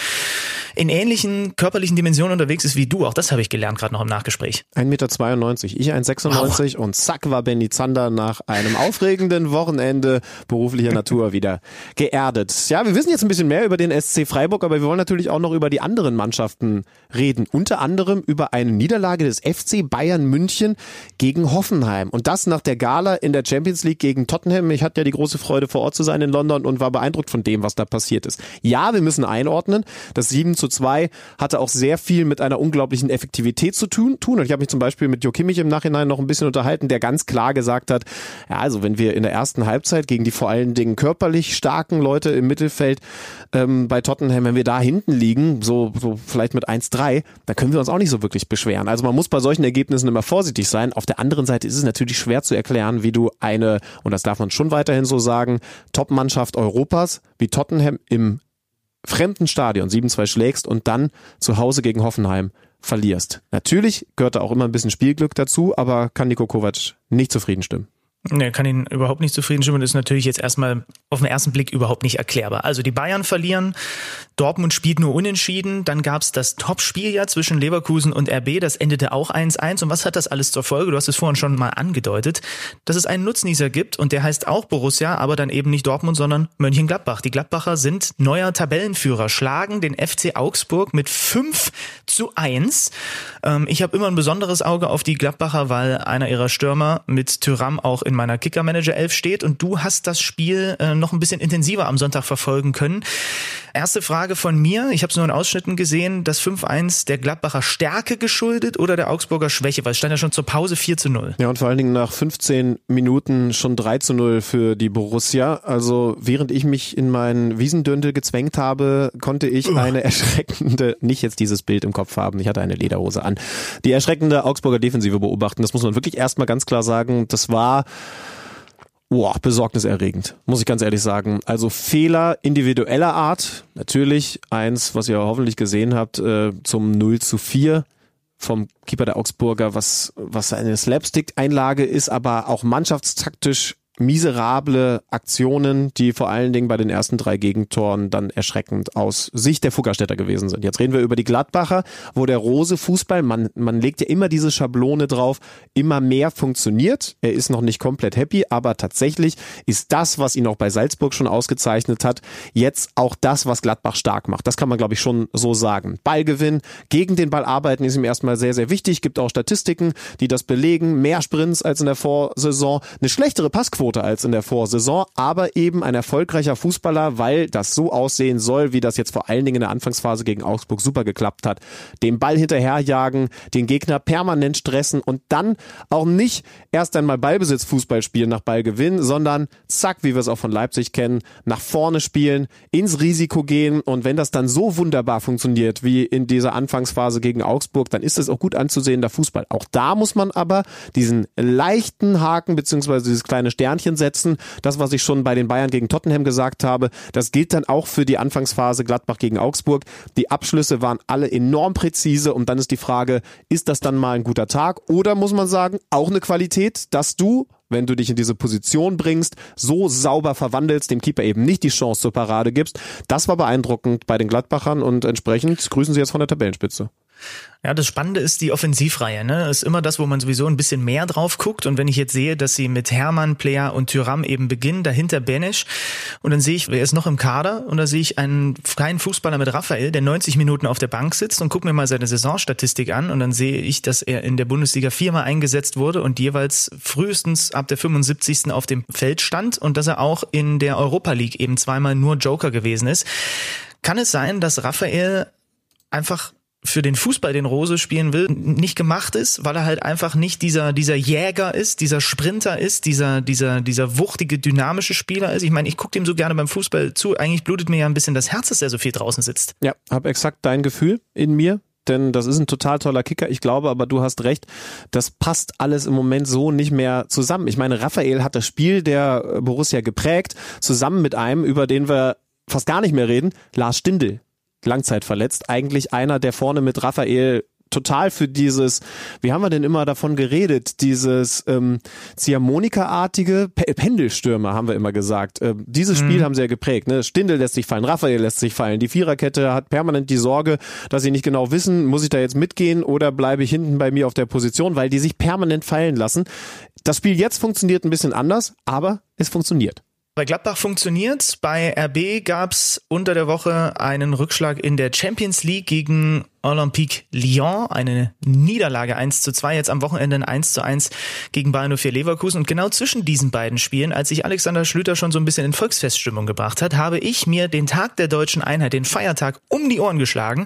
in ähnlichen körperlichen Dimensionen unterwegs ist wie du. Auch das habe ich gelernt gerade noch im Nachgespräch. 1,92 Meter, ich 1,96 wow. und zack war Benny Zander nach einem aufregenden Wochenende beruflicher Natur wieder geerdet. Ja, wir wissen jetzt ein bisschen mehr über den SC Freiburg, aber wir wollen natürlich auch noch über die anderen Mannschaften reden. Unter anderem über eine Niederlage des FC Bayern München gegen Hoffenheim. Und das nach der Gala in der Champions League gegen Tottenham. Ich hatte ja die große Freude vor Ort zu sein in London und war beeindruckt von dem, was da passiert ist. Ja, wir müssen einordnen, das 7 zu zu 2 hatte auch sehr viel mit einer unglaublichen Effektivität zu tun. Und ich habe mich zum Beispiel mit Jo Kimmich im Nachhinein noch ein bisschen unterhalten, der ganz klar gesagt hat, ja, also wenn wir in der ersten Halbzeit gegen die vor allen Dingen körperlich starken Leute im Mittelfeld ähm, bei Tottenham, wenn wir da hinten liegen, so, so vielleicht mit 1-3, dann können wir uns auch nicht so wirklich beschweren. Also man muss bei solchen Ergebnissen immer vorsichtig sein. Auf der anderen Seite ist es natürlich schwer zu erklären, wie du eine, und das darf man schon weiterhin so sagen, Top-Mannschaft Europas wie Tottenham im fremden Stadion 7-2 schlägst und dann zu Hause gegen Hoffenheim verlierst. Natürlich gehört da auch immer ein bisschen Spielglück dazu, aber kann Niko Kovac nicht zufrieden stimmen. Nee, kann ihn überhaupt nicht zufrieden stimmen. Das ist natürlich jetzt erstmal auf den ersten Blick überhaupt nicht erklärbar. Also die Bayern verlieren, Dortmund spielt nur unentschieden, dann gab es das Topspiel ja zwischen Leverkusen und RB, das endete auch 1-1. Und was hat das alles zur Folge? Du hast es vorhin schon mal angedeutet, dass es einen Nutznießer gibt und der heißt auch Borussia, aber dann eben nicht Dortmund, sondern Mönchengladbach. Die Gladbacher sind neuer Tabellenführer, schlagen den FC Augsburg mit 5 zu 1. Ähm, ich habe immer ein besonderes Auge auf die Gladbacher, weil einer ihrer Stürmer mit Tyram auch in meiner Kicker-Manager 11 steht und du hast das Spiel äh, noch ein bisschen intensiver am Sonntag verfolgen können. Erste Frage von mir, ich habe es nur in Ausschnitten gesehen, das 5-1 der Gladbacher Stärke geschuldet oder der Augsburger Schwäche, weil es stand ja schon zur Pause 4 zu 0. Ja, und vor allen Dingen nach 15 Minuten schon 3 zu 0 für die Borussia. Also während ich mich in meinen Wiesendündel gezwängt habe, konnte ich eine erschreckende, nicht jetzt dieses Bild im Kopf haben, ich hatte eine Lederhose an, die erschreckende Augsburger Defensive beobachten. Das muss man wirklich erstmal ganz klar sagen. Das war Boah, besorgniserregend, muss ich ganz ehrlich sagen. Also Fehler individueller Art, natürlich eins, was ihr hoffentlich gesehen habt, äh, zum 0 zu 4 vom Keeper der Augsburger, was, was eine Slapstick-Einlage ist, aber auch mannschaftstaktisch miserable Aktionen, die vor allen Dingen bei den ersten drei Gegentoren dann erschreckend aus Sicht der Fuggerstädter gewesen sind. Jetzt reden wir über die Gladbacher, wo der Rose Fußball, man, man legt ja immer diese Schablone drauf, immer mehr funktioniert. Er ist noch nicht komplett happy, aber tatsächlich ist das, was ihn auch bei Salzburg schon ausgezeichnet hat, jetzt auch das, was Gladbach stark macht. Das kann man, glaube ich, schon so sagen. Ballgewinn, gegen den Ball arbeiten ist ihm erstmal sehr, sehr wichtig. Gibt auch Statistiken, die das belegen. Mehr Sprints als in der Vorsaison. Eine schlechtere Passquote Torquote als in der Vorsaison, aber eben ein erfolgreicher Fußballer, weil das so aussehen soll, wie das jetzt vor allen Dingen in der Anfangsphase gegen Augsburg super geklappt hat. Den Ball hinterherjagen, den Gegner permanent stressen und dann auch nicht erst einmal Ballbesitz-Fußball spielen nach Ballgewinn, sondern zack, wie wir es auch von Leipzig kennen, nach vorne spielen, ins Risiko gehen und wenn das dann so wunderbar funktioniert wie in dieser Anfangsphase gegen Augsburg, dann ist es auch gut anzusehender Fußball. Auch da muss man aber diesen leichten Haken beziehungsweise dieses kleine Stern Sternchen setzen. Das, was ich schon bei den Bayern gegen Tottenham gesagt habe, das gilt dann auch für die Anfangsphase Gladbach gegen Augsburg. Die Abschlüsse waren alle enorm präzise und dann ist die Frage, ist das dann mal ein guter Tag oder muss man sagen, auch eine Qualität, dass du wenn du dich in diese Position bringst, so sauber verwandelst, dem Keeper eben nicht die Chance zur Parade gibst. Das war beeindruckend bei den Gladbachern und entsprechend grüßen sie jetzt von der Tabellenspitze. Ja, das Spannende ist die Offensivreihe. Ne? Ist immer das, wo man sowieso ein bisschen mehr drauf guckt. Und wenn ich jetzt sehe, dass sie mit Hermann, Player und Tyram eben beginnen, dahinter Benesch, und dann sehe ich, wer ist noch im Kader? Und da sehe ich einen kleinen Fußballer mit Raphael, der 90 Minuten auf der Bank sitzt und gucke mir mal seine Saisonstatistik an. Und dann sehe ich, dass er in der Bundesliga viermal eingesetzt wurde und jeweils frühestens ab der 75. auf dem Feld stand und dass er auch in der Europa League eben zweimal nur Joker gewesen ist. Kann es sein, dass Raphael einfach für den Fußball, den Rose spielen will, nicht gemacht ist, weil er halt einfach nicht dieser, dieser Jäger ist, dieser Sprinter ist, dieser, dieser, dieser wuchtige, dynamische Spieler ist. Ich meine, ich gucke dem so gerne beim Fußball zu. Eigentlich blutet mir ja ein bisschen das Herz, dass er so viel draußen sitzt. Ja, habe exakt dein Gefühl in mir denn das ist ein total toller Kicker. Ich glaube aber, du hast recht, das passt alles im Moment so nicht mehr zusammen. Ich meine, Raphael hat das Spiel der Borussia geprägt, zusammen mit einem, über den wir fast gar nicht mehr reden, Lars Stindl langzeitverletzt. Eigentlich einer, der vorne mit Raphael total für dieses, wie haben wir denn immer davon geredet, dieses ähm, Ziehharmonika-artige P Pendelstürmer, haben wir immer gesagt. Ähm, dieses Spiel mhm. haben sie ja geprägt. Ne? Stindel lässt sich fallen, Raphael lässt sich fallen. Die Viererkette hat permanent die Sorge, dass sie nicht genau wissen, muss ich da jetzt mitgehen oder bleibe ich hinten bei mir auf der Position, weil die sich permanent fallen lassen. Das Spiel jetzt funktioniert ein bisschen anders, aber es funktioniert. Bei Gladbach funktioniert. Bei RB gab's unter der Woche einen Rückschlag in der Champions League gegen Olympique Lyon, eine Niederlage 1 zu 2, jetzt am Wochenende ein 1 zu 1 gegen Bayern 04 Leverkusen. Und genau zwischen diesen beiden Spielen, als sich Alexander Schlüter schon so ein bisschen in Volksfeststimmung gebracht hat, habe ich mir den Tag der deutschen Einheit, den Feiertag, um die Ohren geschlagen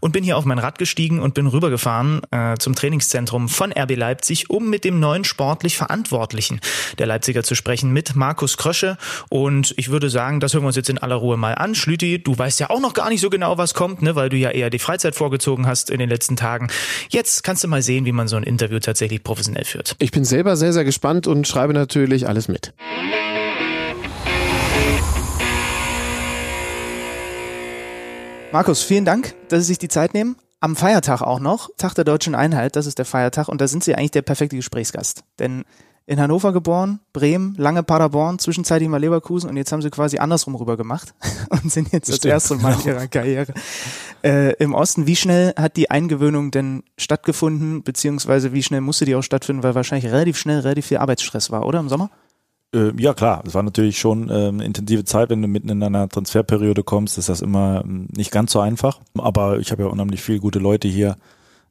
und bin hier auf mein Rad gestiegen und bin rübergefahren äh, zum Trainingszentrum von RB Leipzig, um mit dem neuen sportlich Verantwortlichen der Leipziger zu sprechen, mit Markus Krösche. Und ich würde sagen, das hören wir uns jetzt in aller Ruhe mal an. Schlüti, du weißt ja auch noch gar nicht so genau, was kommt, ne, weil du ja eher die Freizeit vor vorgezogen hast in den letzten Tagen. Jetzt kannst du mal sehen, wie man so ein Interview tatsächlich professionell führt. Ich bin selber sehr, sehr gespannt und schreibe natürlich alles mit. Markus, vielen Dank, dass Sie sich die Zeit nehmen. Am Feiertag auch noch, Tag der deutschen Einheit, das ist der Feiertag und da sind Sie eigentlich der perfekte Gesprächsgast. Denn in Hannover geboren, Bremen, lange Paderborn, zwischenzeitlich mal Leverkusen und jetzt haben sie quasi andersrum rüber gemacht und sind jetzt das, das erste Mal in ihrer Karriere äh, im Osten. Wie schnell hat die Eingewöhnung denn stattgefunden, beziehungsweise wie schnell musste die auch stattfinden, weil wahrscheinlich relativ schnell relativ viel Arbeitsstress war, oder im Sommer? Äh, ja klar, es war natürlich schon äh, eine intensive Zeit, wenn du mitten in einer Transferperiode kommst, ist das immer ähm, nicht ganz so einfach. Aber ich habe ja unheimlich viele gute Leute hier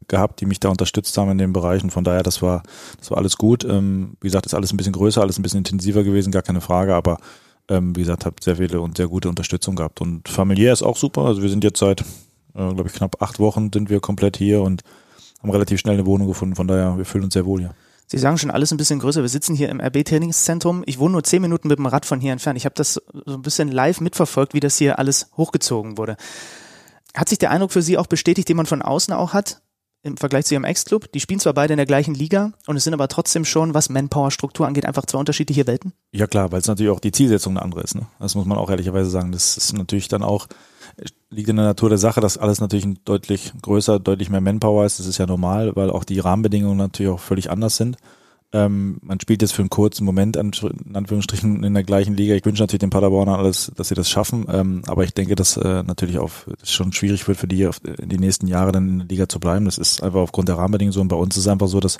gehabt, die mich da unterstützt haben in den Bereichen. Von daher, das war, das war alles gut. Ähm, wie gesagt, ist alles ein bisschen größer, alles ein bisschen intensiver gewesen, gar keine Frage, aber ähm, wie gesagt, habe sehr viele und sehr gute Unterstützung gehabt. Und familiär ist auch super. Also wir sind jetzt seit, äh, glaube ich, knapp acht Wochen sind wir komplett hier und haben relativ schnell eine Wohnung gefunden. Von daher, wir fühlen uns sehr wohl hier. Sie sagen schon alles ein bisschen größer. Wir sitzen hier im RB-Trainingszentrum. Ich wohne nur zehn Minuten mit dem Rad von hier entfernt. Ich habe das so ein bisschen live mitverfolgt, wie das hier alles hochgezogen wurde. Hat sich der Eindruck für Sie auch bestätigt, den man von außen auch hat? Im Vergleich zu ihrem Ex-Club. Die spielen zwar beide in der gleichen Liga und es sind aber trotzdem schon, was Manpower-Struktur angeht, einfach zwei unterschiedliche Welten. Ja klar, weil es natürlich auch die Zielsetzung eine andere ist. Ne? Das muss man auch ehrlicherweise sagen. Das ist natürlich dann auch, liegt in der Natur der Sache, dass alles natürlich deutlich größer, deutlich mehr Manpower ist. Das ist ja normal, weil auch die Rahmenbedingungen natürlich auch völlig anders sind. Ähm, man spielt jetzt für einen kurzen Moment an, in Anführungsstrichen in der gleichen Liga. Ich wünsche natürlich den Paderbornern alles, dass sie das schaffen. Ähm, aber ich denke, dass äh, natürlich auch schon schwierig wird für die auf, in die nächsten Jahre dann in der Liga zu bleiben. Das ist einfach aufgrund der Rahmenbedingungen so. Und bei uns ist es einfach so, dass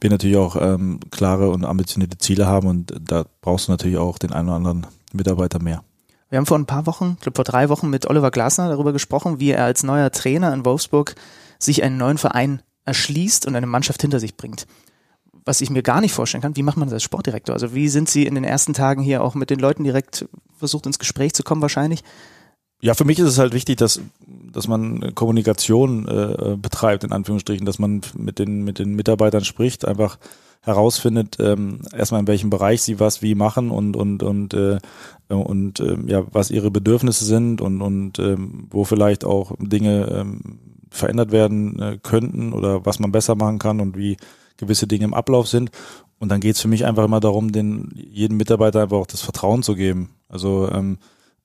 wir natürlich auch ähm, klare und ambitionierte Ziele haben. Und da brauchst du natürlich auch den einen oder anderen Mitarbeiter mehr. Wir haben vor ein paar Wochen, ich glaube vor drei Wochen mit Oliver Glasner darüber gesprochen, wie er als neuer Trainer in Wolfsburg sich einen neuen Verein erschließt und eine Mannschaft hinter sich bringt was ich mir gar nicht vorstellen kann, wie macht man das als Sportdirektor? Also wie sind Sie in den ersten Tagen hier auch mit den Leuten direkt versucht ins Gespräch zu kommen wahrscheinlich? Ja, für mich ist es halt wichtig, dass, dass man Kommunikation äh, betreibt, in Anführungsstrichen, dass man mit den, mit den Mitarbeitern spricht, einfach herausfindet, ähm, erstmal in welchem Bereich sie was wie machen und und und äh, und äh, ja, was ihre Bedürfnisse sind und und ähm, wo vielleicht auch Dinge ähm, verändert werden äh, könnten oder was man besser machen kann und wie gewisse Dinge im Ablauf sind. Und dann geht es für mich einfach immer darum, den jedem Mitarbeiter einfach auch das Vertrauen zu geben. Also ähm,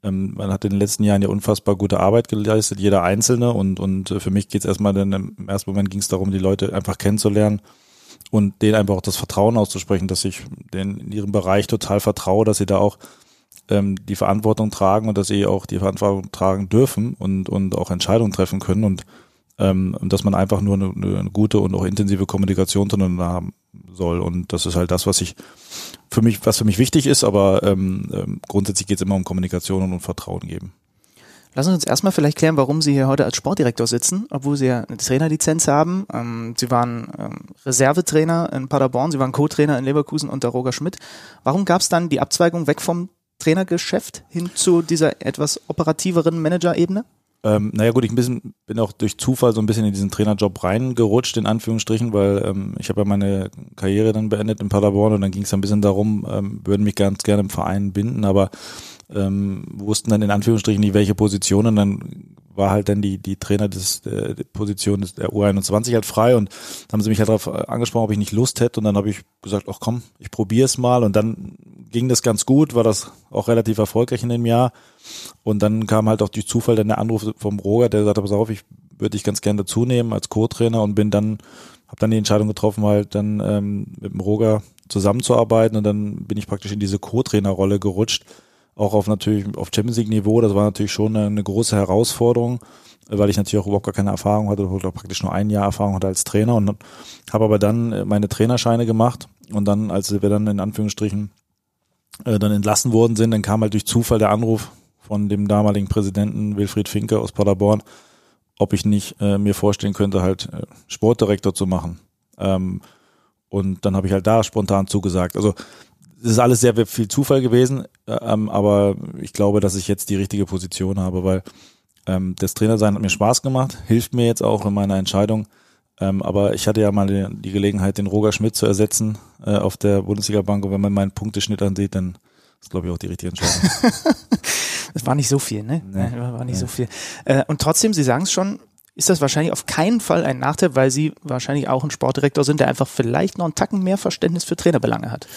ähm, man hat in den letzten Jahren ja unfassbar gute Arbeit geleistet, jeder Einzelne. Und, und äh, für mich geht es erstmal, dann im ersten Moment ging es darum, die Leute einfach kennenzulernen und denen einfach auch das Vertrauen auszusprechen, dass ich denen in ihrem Bereich total vertraue, dass sie da auch ähm, die Verantwortung tragen und dass sie auch die Verantwortung tragen dürfen und, und auch Entscheidungen treffen können. Und ähm, dass man einfach nur eine, eine gute und auch intensive Kommunikation zueinander haben soll. Und das ist halt das, was ich für mich, was für mich wichtig ist, aber ähm, ähm, grundsätzlich geht es immer um Kommunikation und um Vertrauen geben. Lassen Sie uns erstmal vielleicht klären, warum Sie hier heute als Sportdirektor sitzen, obwohl Sie ja eine Trainerlizenz haben. Ähm, Sie waren ähm, Reservetrainer in Paderborn, Sie waren Co-Trainer in Leverkusen unter Roger Schmidt. Warum gab es dann die Abzweigung weg vom Trainergeschäft hin zu dieser etwas operativeren Managerebene? Ähm, naja gut, ich bin auch durch Zufall so ein bisschen in diesen Trainerjob reingerutscht, in Anführungsstrichen, weil ähm, ich habe ja meine Karriere dann beendet in Paderborn und dann ging es ein bisschen darum, ähm, würden mich ganz gerne im Verein binden, aber ähm, wussten dann in Anführungsstrichen nicht, welche Positionen. Dann war halt dann die, die Trainer des, der, Position des, der U21 halt frei und haben sie mich halt darauf angesprochen, ob ich nicht Lust hätte und dann habe ich gesagt, ach komm, ich probiere es mal und dann ging das ganz gut, war das auch relativ erfolgreich in dem Jahr und dann kam halt auch durch Zufall dann der Anruf vom Roger, der sagte, pass auf, ich würde dich ganz gerne dazu nehmen als Co-Trainer und bin dann, habe dann die Entscheidung getroffen, halt dann ähm, mit dem Roger zusammenzuarbeiten und dann bin ich praktisch in diese Co-Trainer-Rolle gerutscht auch auf natürlich auf Champions League Niveau. Das war natürlich schon eine, große Herausforderung, weil ich natürlich auch überhaupt gar keine Erfahrung hatte, oder praktisch nur ein Jahr Erfahrung hatte als Trainer und habe aber dann meine Trainerscheine gemacht und dann, als wir dann in Anführungsstrichen äh, dann entlassen worden sind, dann kam halt durch Zufall der Anruf von dem damaligen Präsidenten Wilfried Finke aus Paderborn, ob ich nicht äh, mir vorstellen könnte, halt äh, Sportdirektor zu machen. Ähm, und dann habe ich halt da spontan zugesagt. Also es ist alles sehr viel Zufall gewesen, ähm, aber ich glaube, dass ich jetzt die richtige Position habe, weil ähm, das Trainersein hat mir Spaß gemacht, hilft mir jetzt auch in meiner Entscheidung. Ähm, aber ich hatte ja mal die, die Gelegenheit, den Roger Schmidt zu ersetzen äh, auf der Bundesliga-Bank und wenn man meinen Punkteschnitt ansieht, dann ist glaube ich auch die richtige Entscheidung. das war nicht so viel, ne? Nee, Nein, war nicht nee. so viel. Äh, und trotzdem, Sie sagen es schon, ist das wahrscheinlich auf keinen Fall ein Nachteil, weil Sie wahrscheinlich auch ein Sportdirektor sind, der einfach vielleicht noch einen Tacken mehr Verständnis für Trainerbelange hat.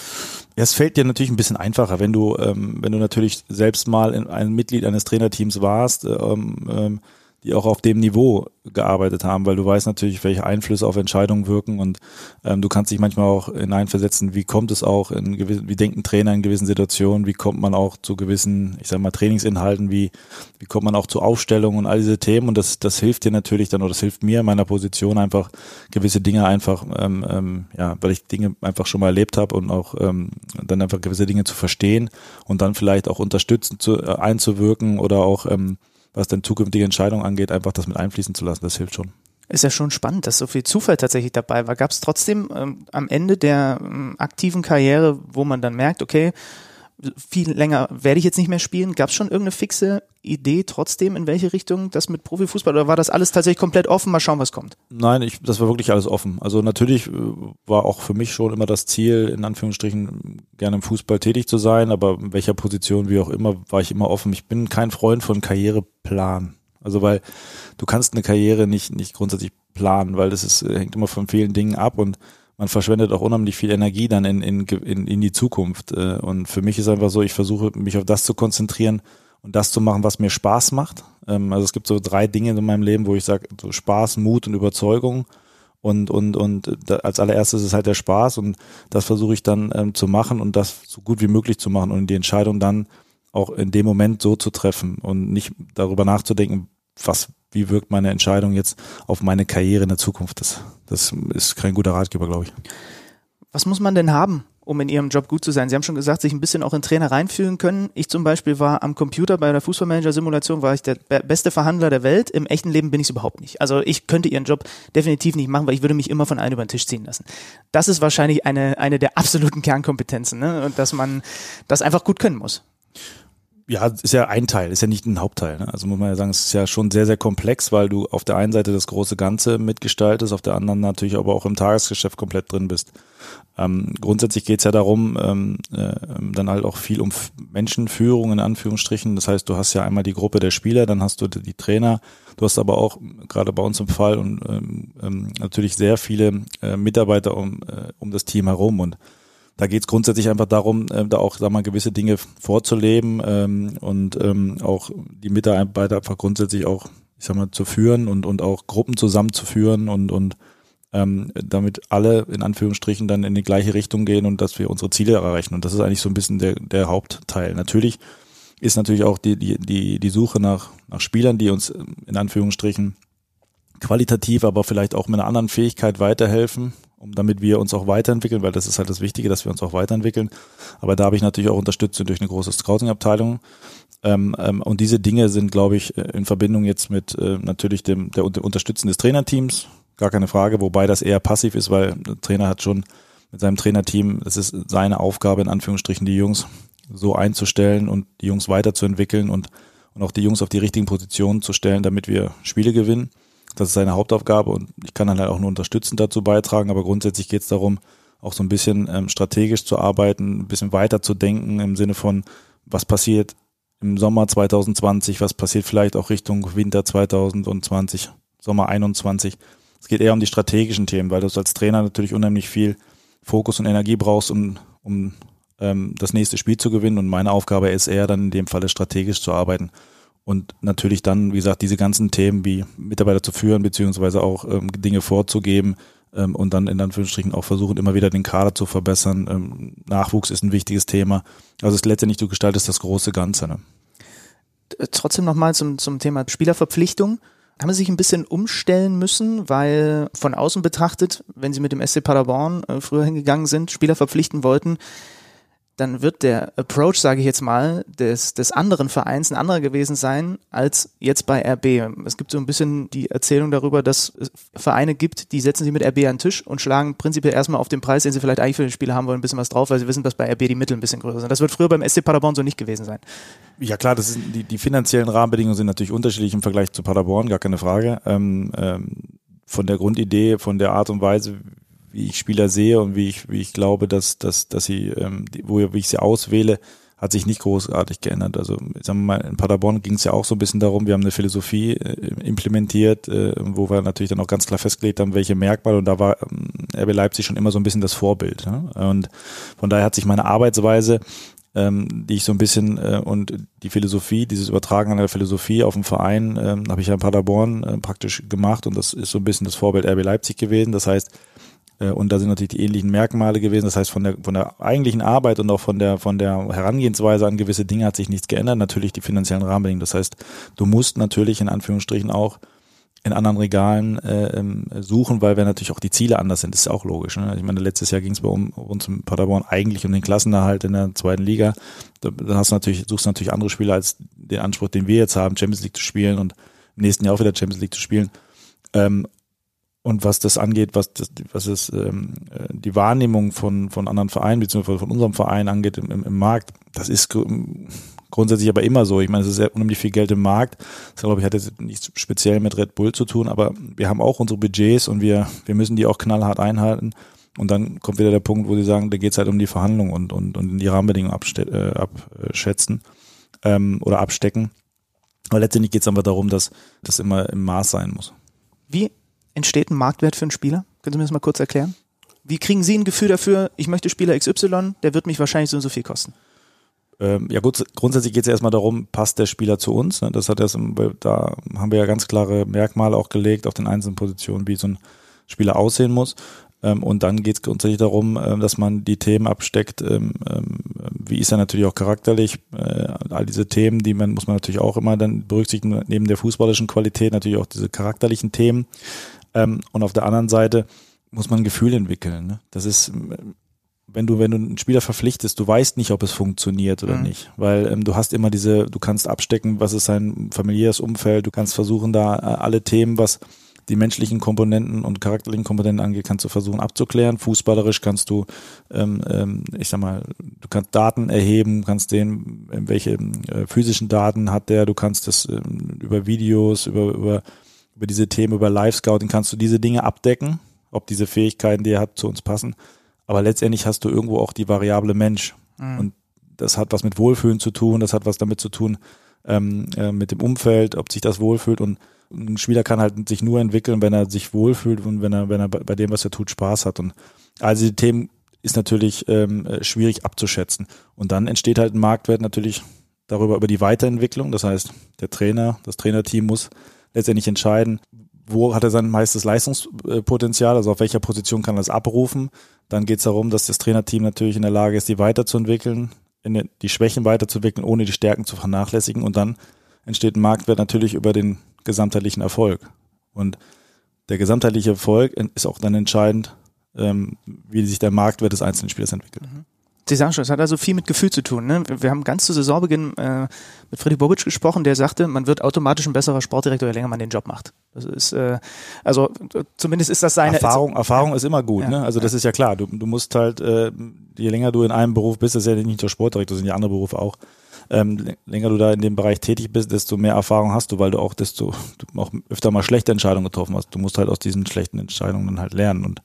Ja, es fällt dir natürlich ein bisschen einfacher, wenn du, ähm, wenn du natürlich selbst mal ein Mitglied eines Trainerteams warst, ähm, ähm, die auch auf dem Niveau gearbeitet haben, weil du weißt natürlich, welche Einflüsse auf Entscheidungen wirken und ähm, du kannst dich manchmal auch hineinversetzen, wie kommt es auch in gewissen, wie denken Trainer in gewissen Situationen, wie kommt man auch zu gewissen, ich sag mal, Trainingsinhalten, wie, wie kommt man auch zu Aufstellungen und all diese Themen und das, das hilft dir natürlich dann oder das hilft mir in meiner Position einfach gewisse Dinge einfach, ähm, ähm, ja, weil ich Dinge einfach schon mal erlebt habe und auch ähm, dann einfach gewisse Dinge zu verstehen und dann vielleicht auch unterstützend zu, äh, einzuwirken oder auch ähm, was dann zukünftige Entscheidungen angeht, einfach das mit einfließen zu lassen. Das hilft schon. Ist ja schon spannend, dass so viel Zufall tatsächlich dabei war. Gab es trotzdem ähm, am Ende der ähm, aktiven Karriere, wo man dann merkt, okay, viel länger werde ich jetzt nicht mehr spielen. Gab es schon irgendeine fixe Idee trotzdem, in welche Richtung das mit Profifußball oder war das alles tatsächlich komplett offen? Mal schauen, was kommt. Nein, ich, das war wirklich alles offen. Also natürlich äh, war auch für mich schon immer das Ziel, in Anführungsstrichen gerne im Fußball tätig zu sein, aber in welcher Position, wie auch immer, war ich immer offen. Ich bin kein Freund von Karriereplan. Also weil du kannst eine Karriere nicht, nicht grundsätzlich planen, weil das ist, hängt immer von vielen Dingen ab und man verschwendet auch unheimlich viel Energie dann in, in, in, in die Zukunft. Äh, und für mich ist einfach so, ich versuche mich auf das zu konzentrieren und das zu machen, was mir Spaß macht. Ähm, also es gibt so drei Dinge in meinem Leben, wo ich sage, so Spaß, Mut und Überzeugung. Und, und, und als allererstes ist halt der Spaß und das versuche ich dann ähm, zu machen und das so gut wie möglich zu machen und die Entscheidung dann auch in dem Moment so zu treffen und nicht darüber nachzudenken, was wie wirkt meine Entscheidung jetzt auf meine Karriere in der Zukunft. Das, das ist kein guter Ratgeber, glaube ich. Was muss man denn haben, um in ihrem Job gut zu sein? Sie haben schon gesagt, sich ein bisschen auch in Trainer reinfühlen können. Ich zum Beispiel war am Computer bei der Fußballmanager-Simulation, war ich der beste Verhandler der Welt. Im echten Leben bin ich es überhaupt nicht. Also ich könnte ihren Job definitiv nicht machen, weil ich würde mich immer von einem über den Tisch ziehen lassen. Das ist wahrscheinlich eine, eine der absoluten Kernkompetenzen, ne? Und dass man das einfach gut können muss ja, ist ja ein Teil, ist ja nicht ein Hauptteil. Ne? Also muss man ja sagen, es ist ja schon sehr, sehr komplex, weil du auf der einen Seite das große Ganze mitgestaltest, auf der anderen natürlich aber auch im Tagesgeschäft komplett drin bist. Ähm, grundsätzlich geht's ja darum, ähm, äh, dann halt auch viel um Menschenführung in Anführungsstrichen. Das heißt, du hast ja einmal die Gruppe der Spieler, dann hast du die Trainer, du hast aber auch gerade bei uns im Fall und ähm, ähm, natürlich sehr viele äh, Mitarbeiter um, äh, um das Team herum und da geht es grundsätzlich einfach darum, äh, da auch sag mal, gewisse Dinge vorzuleben ähm, und ähm, auch die Mitarbeiter einfach grundsätzlich auch, ich sag mal, zu führen und, und auch Gruppen zusammenzuführen und, und ähm, damit alle in Anführungsstrichen dann in die gleiche Richtung gehen und dass wir unsere Ziele erreichen. Und das ist eigentlich so ein bisschen der, der Hauptteil. Natürlich ist natürlich auch die, die, die, die Suche nach, nach Spielern, die uns in Anführungsstrichen qualitativ, aber vielleicht auch mit einer anderen Fähigkeit weiterhelfen um damit wir uns auch weiterentwickeln, weil das ist halt das Wichtige, dass wir uns auch weiterentwickeln. Aber da habe ich natürlich auch Unterstützung durch eine große Scouting-Abteilung. Ähm, ähm, und diese Dinge sind, glaube ich, in Verbindung jetzt mit äh, natürlich dem der, der Unterstützen des Trainerteams, gar keine Frage, wobei das eher passiv ist, weil der Trainer hat schon mit seinem Trainerteam, es ist seine Aufgabe, in Anführungsstrichen, die Jungs so einzustellen und die Jungs weiterzuentwickeln und, und auch die Jungs auf die richtigen Positionen zu stellen, damit wir Spiele gewinnen. Das ist seine Hauptaufgabe und ich kann dann halt auch nur unterstützend dazu beitragen, aber grundsätzlich geht es darum, auch so ein bisschen ähm, strategisch zu arbeiten, ein bisschen weiter zu denken im Sinne von, was passiert im Sommer 2020, was passiert vielleicht auch Richtung Winter 2020, Sommer 21. Es geht eher um die strategischen Themen, weil du als Trainer natürlich unheimlich viel Fokus und Energie brauchst, um, um ähm, das nächste Spiel zu gewinnen. Und meine Aufgabe ist eher dann in dem Falle strategisch zu arbeiten und natürlich dann, wie gesagt, diese ganzen Themen wie Mitarbeiter zu führen, beziehungsweise auch ähm, Dinge vorzugeben ähm, und dann in Anführungsstrichen auch versuchen, immer wieder den Kader zu verbessern. Ähm, Nachwuchs ist ein wichtiges Thema. Also es ist letztendlich, du gestaltest das große Ganze. Ne? Trotzdem nochmal zum, zum Thema Spielerverpflichtung. Haben Sie sich ein bisschen umstellen müssen, weil von außen betrachtet, wenn Sie mit dem SC Paderborn äh, früher hingegangen sind, Spieler verpflichten wollten, dann wird der Approach, sage ich jetzt mal, des, des anderen Vereins ein anderer gewesen sein als jetzt bei RB. Es gibt so ein bisschen die Erzählung darüber, dass es Vereine gibt, die setzen sich mit RB an den Tisch und schlagen prinzipiell erstmal auf den Preis, den sie vielleicht eigentlich für den Spieler haben wollen, ein bisschen was drauf, weil sie wissen, dass bei RB die Mittel ein bisschen größer sind. Das wird früher beim SC Paderborn so nicht gewesen sein. Ja klar, das sind die, die finanziellen Rahmenbedingungen sind natürlich unterschiedlich im Vergleich zu Paderborn, gar keine Frage. Ähm, ähm, von der Grundidee, von der Art und Weise, wie ich Spieler sehe und wie ich, wie ich glaube, dass, dass, dass sie, ähm, wo wie ich sie auswähle, hat sich nicht großartig geändert. Also sagen wir mal, in Paderborn ging es ja auch so ein bisschen darum, wir haben eine Philosophie äh, implementiert, äh, wo wir natürlich dann auch ganz klar festgelegt haben, welche Merkmale und da war ähm, RB Leipzig schon immer so ein bisschen das Vorbild. Ne? Und von daher hat sich meine Arbeitsweise ähm, die ich so ein bisschen äh, und die Philosophie, dieses Übertragen der Philosophie auf den Verein, ähm, habe ich ja in Paderborn äh, praktisch gemacht und das ist so ein bisschen das Vorbild RB Leipzig gewesen. Das heißt, und da sind natürlich die ähnlichen Merkmale gewesen. Das heißt, von der, von der eigentlichen Arbeit und auch von der, von der Herangehensweise an gewisse Dinge hat sich nichts geändert. Natürlich die finanziellen Rahmenbedingungen. Das heißt, du musst natürlich in Anführungsstrichen auch in anderen Regalen äh, ähm, suchen, weil wir natürlich auch die Ziele anders sind. Das ist auch logisch. Ne? Ich meine, letztes Jahr ging es bei uns in Paderborn eigentlich um den Klassenerhalt in der zweiten Liga. Da, da hast du natürlich, suchst du natürlich andere Spieler als den Anspruch, den wir jetzt haben, Champions League zu spielen und im nächsten Jahr auch wieder Champions League zu spielen. Ähm, und was das angeht, was das, was es ähm, äh, die Wahrnehmung von von anderen Vereinen beziehungsweise von unserem Verein angeht im, im, im Markt, das ist grundsätzlich aber immer so. Ich meine, es ist sehr unheimlich viel Geld im Markt. Das glaube ich hat jetzt nichts speziell mit Red Bull zu tun, aber wir haben auch unsere Budgets und wir wir müssen die auch knallhart einhalten. Und dann kommt wieder der Punkt, wo sie sagen, da geht es halt um die Verhandlung und und und die Rahmenbedingungen äh, abschätzen ähm, oder abstecken. Aber letztendlich geht es einfach darum, dass das immer im Maß sein muss. Wie entsteht ein Marktwert für einen Spieler? Können Sie mir das mal kurz erklären? Wie kriegen Sie ein Gefühl dafür, ich möchte Spieler XY, der wird mich wahrscheinlich so und so viel kosten? Ähm, ja gut, grundsätzlich geht es erstmal darum, passt der Spieler zu uns. Ne? Das hat erst, da haben wir ja ganz klare Merkmale auch gelegt auf den einzelnen Positionen, wie so ein Spieler aussehen muss. Ähm, und dann geht es grundsätzlich darum, ähm, dass man die Themen absteckt. Ähm, wie ist er natürlich auch charakterlich? Äh, all diese Themen, die man muss man natürlich auch immer dann berücksichtigen, neben der fußballischen Qualität natürlich auch diese charakterlichen Themen. Ähm, und auf der anderen Seite muss man ein Gefühl entwickeln. Ne? Das ist, wenn du, wenn du einen Spieler verpflichtest, du weißt nicht, ob es funktioniert oder mhm. nicht. Weil ähm, du hast immer diese, du kannst abstecken, was ist sein familiäres Umfeld, du kannst versuchen, da äh, alle Themen, was die menschlichen Komponenten und charakterlichen Komponenten angeht, kannst du versuchen abzuklären. Fußballerisch kannst du, ähm, ähm, ich sag mal, du kannst Daten erheben, kannst sehen, welche äh, physischen Daten hat der, du kannst das ähm, über Videos, über, über über diese Themen, über Live-Scouting kannst du diese Dinge abdecken, ob diese Fähigkeiten, die er hat, zu uns passen. Aber letztendlich hast du irgendwo auch die Variable Mensch. Mhm. Und das hat was mit Wohlfühlen zu tun, das hat was damit zu tun, ähm, äh, mit dem Umfeld, ob sich das wohlfühlt. Und ein Spieler kann halt sich nur entwickeln, wenn er sich wohlfühlt und wenn er, wenn er bei dem, was er tut, Spaß hat. Und also die Themen ist natürlich ähm, äh, schwierig abzuschätzen. Und dann entsteht halt ein Marktwert natürlich darüber, über die Weiterentwicklung. Das heißt, der Trainer, das Trainerteam muss letztendlich entscheiden, wo hat er sein meistes Leistungspotenzial, also auf welcher Position kann er das abrufen. Dann geht es darum, dass das Trainerteam natürlich in der Lage ist, die weiterzuentwickeln, die Schwächen weiterzuentwickeln, ohne die Stärken zu vernachlässigen. Und dann entsteht ein Marktwert natürlich über den gesamtheitlichen Erfolg. Und der gesamtheitliche Erfolg ist auch dann entscheidend, ähm, wie sich der Marktwert des einzelnen Spielers entwickelt. Mhm. Sie sagen schon, es hat also viel mit Gefühl zu tun. Ne? Wir haben ganz zu Saisonbeginn äh, mit Freddy Bobic gesprochen, der sagte, man wird automatisch ein besserer Sportdirektor, je länger man den Job macht. Das ist, äh, also zumindest ist das seine Erfahrung. Erfahrung ist immer gut. Ja, ne? Also das ist ja klar. Du, du musst halt, äh, je länger du in einem Beruf bist, das ist ja nicht nur Sportdirektor, das sind ja andere Berufe auch. Ähm, länger du da in dem Bereich tätig bist, desto mehr Erfahrung hast du, weil du auch desto du auch öfter mal schlechte Entscheidungen getroffen hast. Du musst halt aus diesen schlechten Entscheidungen dann halt lernen und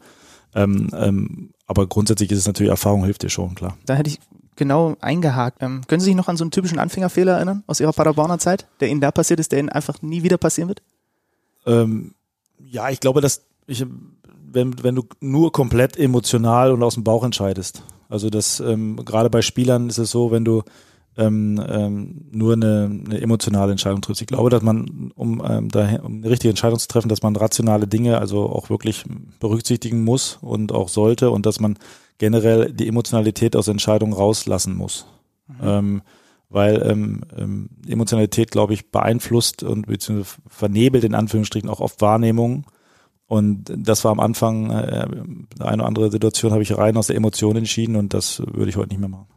ähm, ähm, aber grundsätzlich ist es natürlich, Erfahrung hilft dir schon, klar. Da hätte ich genau eingehakt. Ähm, können Sie sich noch an so einen typischen Anfängerfehler erinnern aus Ihrer Paderborner Zeit, der Ihnen da passiert ist, der Ihnen einfach nie wieder passieren wird? Ähm, ja, ich glaube, dass ich, wenn, wenn du nur komplett emotional und aus dem Bauch entscheidest. Also das ähm, gerade bei Spielern ist es so, wenn du ähm, ähm, nur eine, eine emotionale Entscheidung triffst. Ich glaube, dass man, um, ähm, daher, um eine richtige Entscheidung zu treffen, dass man rationale Dinge also auch wirklich berücksichtigen muss und auch sollte und dass man generell die Emotionalität aus Entscheidungen rauslassen muss. Mhm. Ähm, weil ähm, ähm, Emotionalität, glaube ich, beeinflusst und beziehungsweise vernebelt in Anführungsstrichen auch oft Wahrnehmungen. Und das war am Anfang äh, eine oder andere Situation, habe ich rein aus der Emotion entschieden und das würde ich heute nicht mehr machen.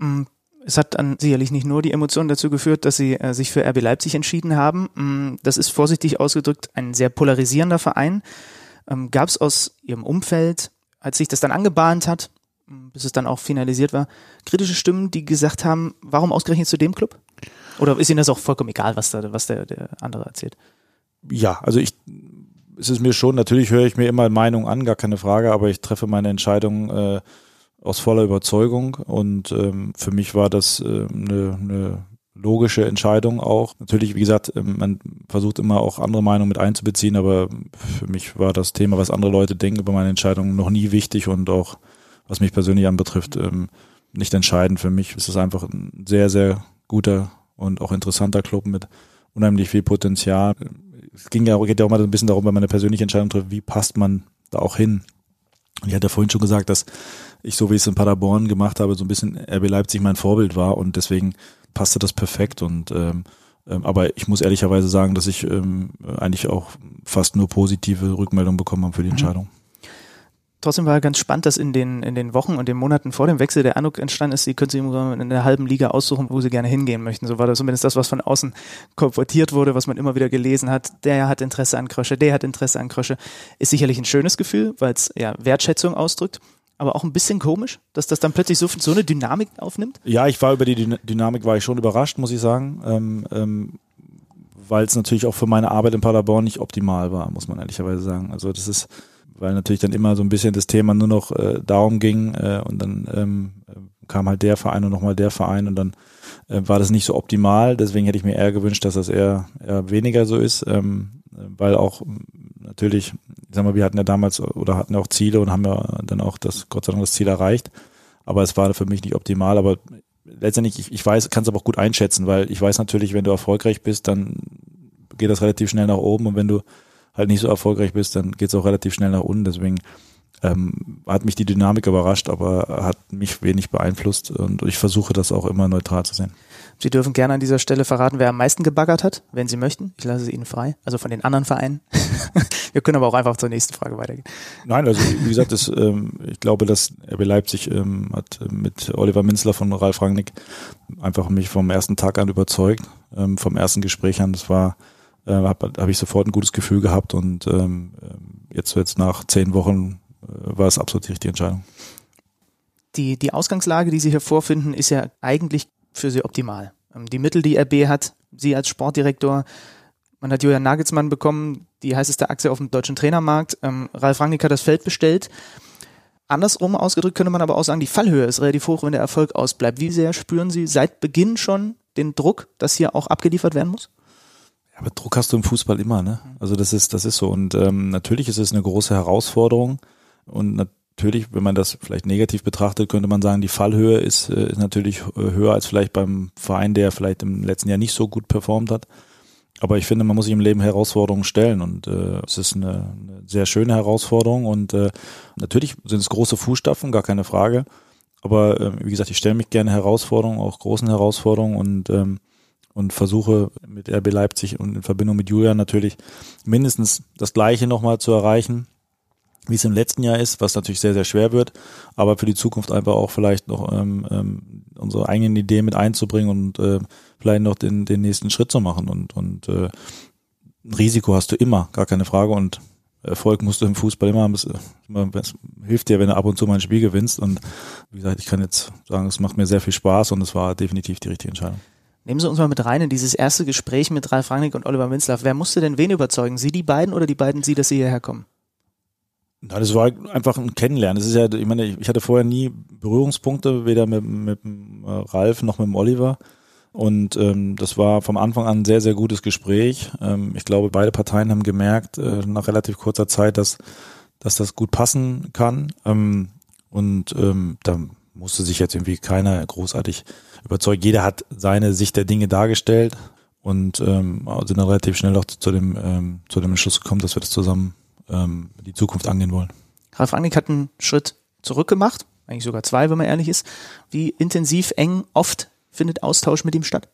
Mm, es hat dann sicherlich nicht nur die Emotionen dazu geführt, dass sie äh, sich für RB Leipzig entschieden haben. Mm, das ist vorsichtig ausgedrückt ein sehr polarisierender Verein. Ähm, Gab es aus Ihrem Umfeld, als sich das dann angebahnt hat, mm, bis es dann auch finalisiert war, kritische Stimmen, die gesagt haben, warum ausgerechnet zu dem Club? Oder ist Ihnen das auch vollkommen egal, was, da, was der, der andere erzählt? Ja, also ich, es ist mir schon, natürlich höre ich mir immer Meinungen an, gar keine Frage, aber ich treffe meine Entscheidung äh, aus voller Überzeugung und ähm, für mich war das äh, eine, eine logische Entscheidung auch. Natürlich, wie gesagt, ähm, man versucht immer auch andere Meinungen mit einzubeziehen, aber für mich war das Thema, was andere Leute denken über meine Entscheidung, noch nie wichtig und auch was mich persönlich anbetrifft, ähm, nicht entscheidend für mich. Es ist einfach ein sehr, sehr guter und auch interessanter Club mit unheimlich viel Potenzial. Es ging ja, geht ja auch mal ein bisschen darum, wenn man eine persönliche Entscheidung trifft, wie passt man da auch hin? Und ich hatte vorhin schon gesagt, dass ich, so wie ich es in Paderborn gemacht habe, so ein bisschen RB Leipzig mein Vorbild war und deswegen passte das perfekt und ähm, ähm, aber ich muss ehrlicherweise sagen, dass ich ähm, eigentlich auch fast nur positive Rückmeldungen bekommen habe für die mhm. Entscheidung. Trotzdem war ganz spannend, dass in den, in den Wochen und den Monaten vor dem Wechsel der Eindruck entstanden ist, sie können sich in der halben Liga aussuchen, wo sie gerne hingehen möchten. So war das zumindest das, was von außen kolportiert wurde, was man immer wieder gelesen hat. Der hat Interesse an Krösche, der hat Interesse an Krösche. Ist sicherlich ein schönes Gefühl, weil es ja Wertschätzung ausdrückt aber auch ein bisschen komisch, dass das dann plötzlich so, so eine Dynamik aufnimmt? Ja, ich war über die Dynamik war ich schon überrascht, muss ich sagen, ähm, ähm, weil es natürlich auch für meine Arbeit in Paderborn nicht optimal war, muss man ehrlicherweise sagen. Also das ist, weil natürlich dann immer so ein bisschen das Thema nur noch äh, darum ging äh, und dann ähm, kam halt der Verein und nochmal der Verein und dann äh, war das nicht so optimal. Deswegen hätte ich mir eher gewünscht, dass das eher, eher weniger so ist, ähm, weil auch natürlich, ich sag mal, wir hatten ja damals oder hatten ja auch Ziele und haben ja dann auch das, Gott sei Dank, das Ziel erreicht. Aber es war für mich nicht optimal. Aber letztendlich, ich, ich weiß, kann es aber auch gut einschätzen, weil ich weiß natürlich, wenn du erfolgreich bist, dann geht das relativ schnell nach oben und wenn du halt nicht so erfolgreich bist, dann geht es auch relativ schnell nach unten. Deswegen ähm, hat mich die Dynamik überrascht, aber hat mich wenig beeinflusst und ich versuche das auch immer neutral zu sehen. Sie dürfen gerne an dieser Stelle verraten, wer am meisten gebaggert hat, wenn Sie möchten. Ich lasse es Ihnen frei. Also von den anderen Vereinen. Wir können aber auch einfach zur nächsten Frage weitergehen. Nein, also wie gesagt, das, ähm, ich glaube, dass RB Leipzig ähm, hat mit Oliver Minzler von Ralf Rangnick einfach mich vom ersten Tag an überzeugt, ähm, vom ersten Gespräch an. Das war, äh, habe hab ich sofort ein gutes Gefühl gehabt und ähm, jetzt jetzt nach zehn Wochen äh, war es absolut die richtige Entscheidung. Die, die Ausgangslage, die Sie hier vorfinden, ist ja eigentlich für sie optimal. Ähm, die Mittel, die RB hat, sie als Sportdirektor, man hat Julian Nagelsmann bekommen, die heißeste Aktie auf dem deutschen Trainermarkt. Ähm, Ralf Rangnick hat das Feld bestellt. Andersrum ausgedrückt könnte man aber auch sagen, die Fallhöhe ist relativ hoch, wenn der Erfolg ausbleibt. Wie sehr spüren Sie seit Beginn schon den Druck, dass hier auch abgeliefert werden muss? Ja, aber Druck hast du im Fußball immer, ne? Also das ist, das ist so. Und ähm, natürlich ist es eine große Herausforderung. Und natürlich, wenn man das vielleicht negativ betrachtet, könnte man sagen, die Fallhöhe ist, äh, ist natürlich äh, höher als vielleicht beim Verein, der vielleicht im letzten Jahr nicht so gut performt hat. Aber ich finde, man muss sich im Leben Herausforderungen stellen und äh, es ist eine, eine sehr schöne Herausforderung und äh, natürlich sind es große Fußstapfen, gar keine Frage. Aber äh, wie gesagt, ich stelle mich gerne Herausforderungen, auch großen Herausforderungen und ähm, und versuche mit RB Leipzig und in Verbindung mit Julian natürlich mindestens das Gleiche nochmal zu erreichen wie es im letzten Jahr ist, was natürlich sehr, sehr schwer wird, aber für die Zukunft einfach auch vielleicht noch ähm, ähm, unsere eigenen Ideen mit einzubringen und äh, vielleicht noch den, den nächsten Schritt zu machen. Und, und äh, ein Risiko hast du immer, gar keine Frage. Und Erfolg musst du im Fußball immer haben. Es, es hilft dir, wenn du ab und zu mal ein Spiel gewinnst. Und wie gesagt, ich kann jetzt sagen, es macht mir sehr viel Spaß und es war definitiv die richtige Entscheidung. Nehmen Sie uns mal mit rein in dieses erste Gespräch mit Ralf Rangnick und Oliver Minzlaff. Wer musste denn wen überzeugen? Sie die beiden oder die beiden Sie, dass Sie hierher kommen? Na, das war einfach ein Kennenlernen. Das ist ja, ich meine, ich hatte vorher nie Berührungspunkte, weder mit, mit äh, Ralf noch mit Oliver. Und ähm, das war vom Anfang an ein sehr, sehr gutes Gespräch. Ähm, ich glaube, beide Parteien haben gemerkt, äh, nach relativ kurzer Zeit, dass, dass das gut passen kann. Ähm, und ähm, da musste sich jetzt irgendwie keiner großartig überzeugen. Jeder hat seine Sicht der Dinge dargestellt und ähm, sind dann relativ schnell auch zu dem, ähm, zu dem Entschluss gekommen, dass wir das zusammen ähm, die Zukunft angehen wollen. Ralf Rangnick hat einen Schritt zurück gemacht, eigentlich sogar zwei, wenn man ehrlich ist. Wie intensiv, eng, oft findet Austausch mit ihm statt?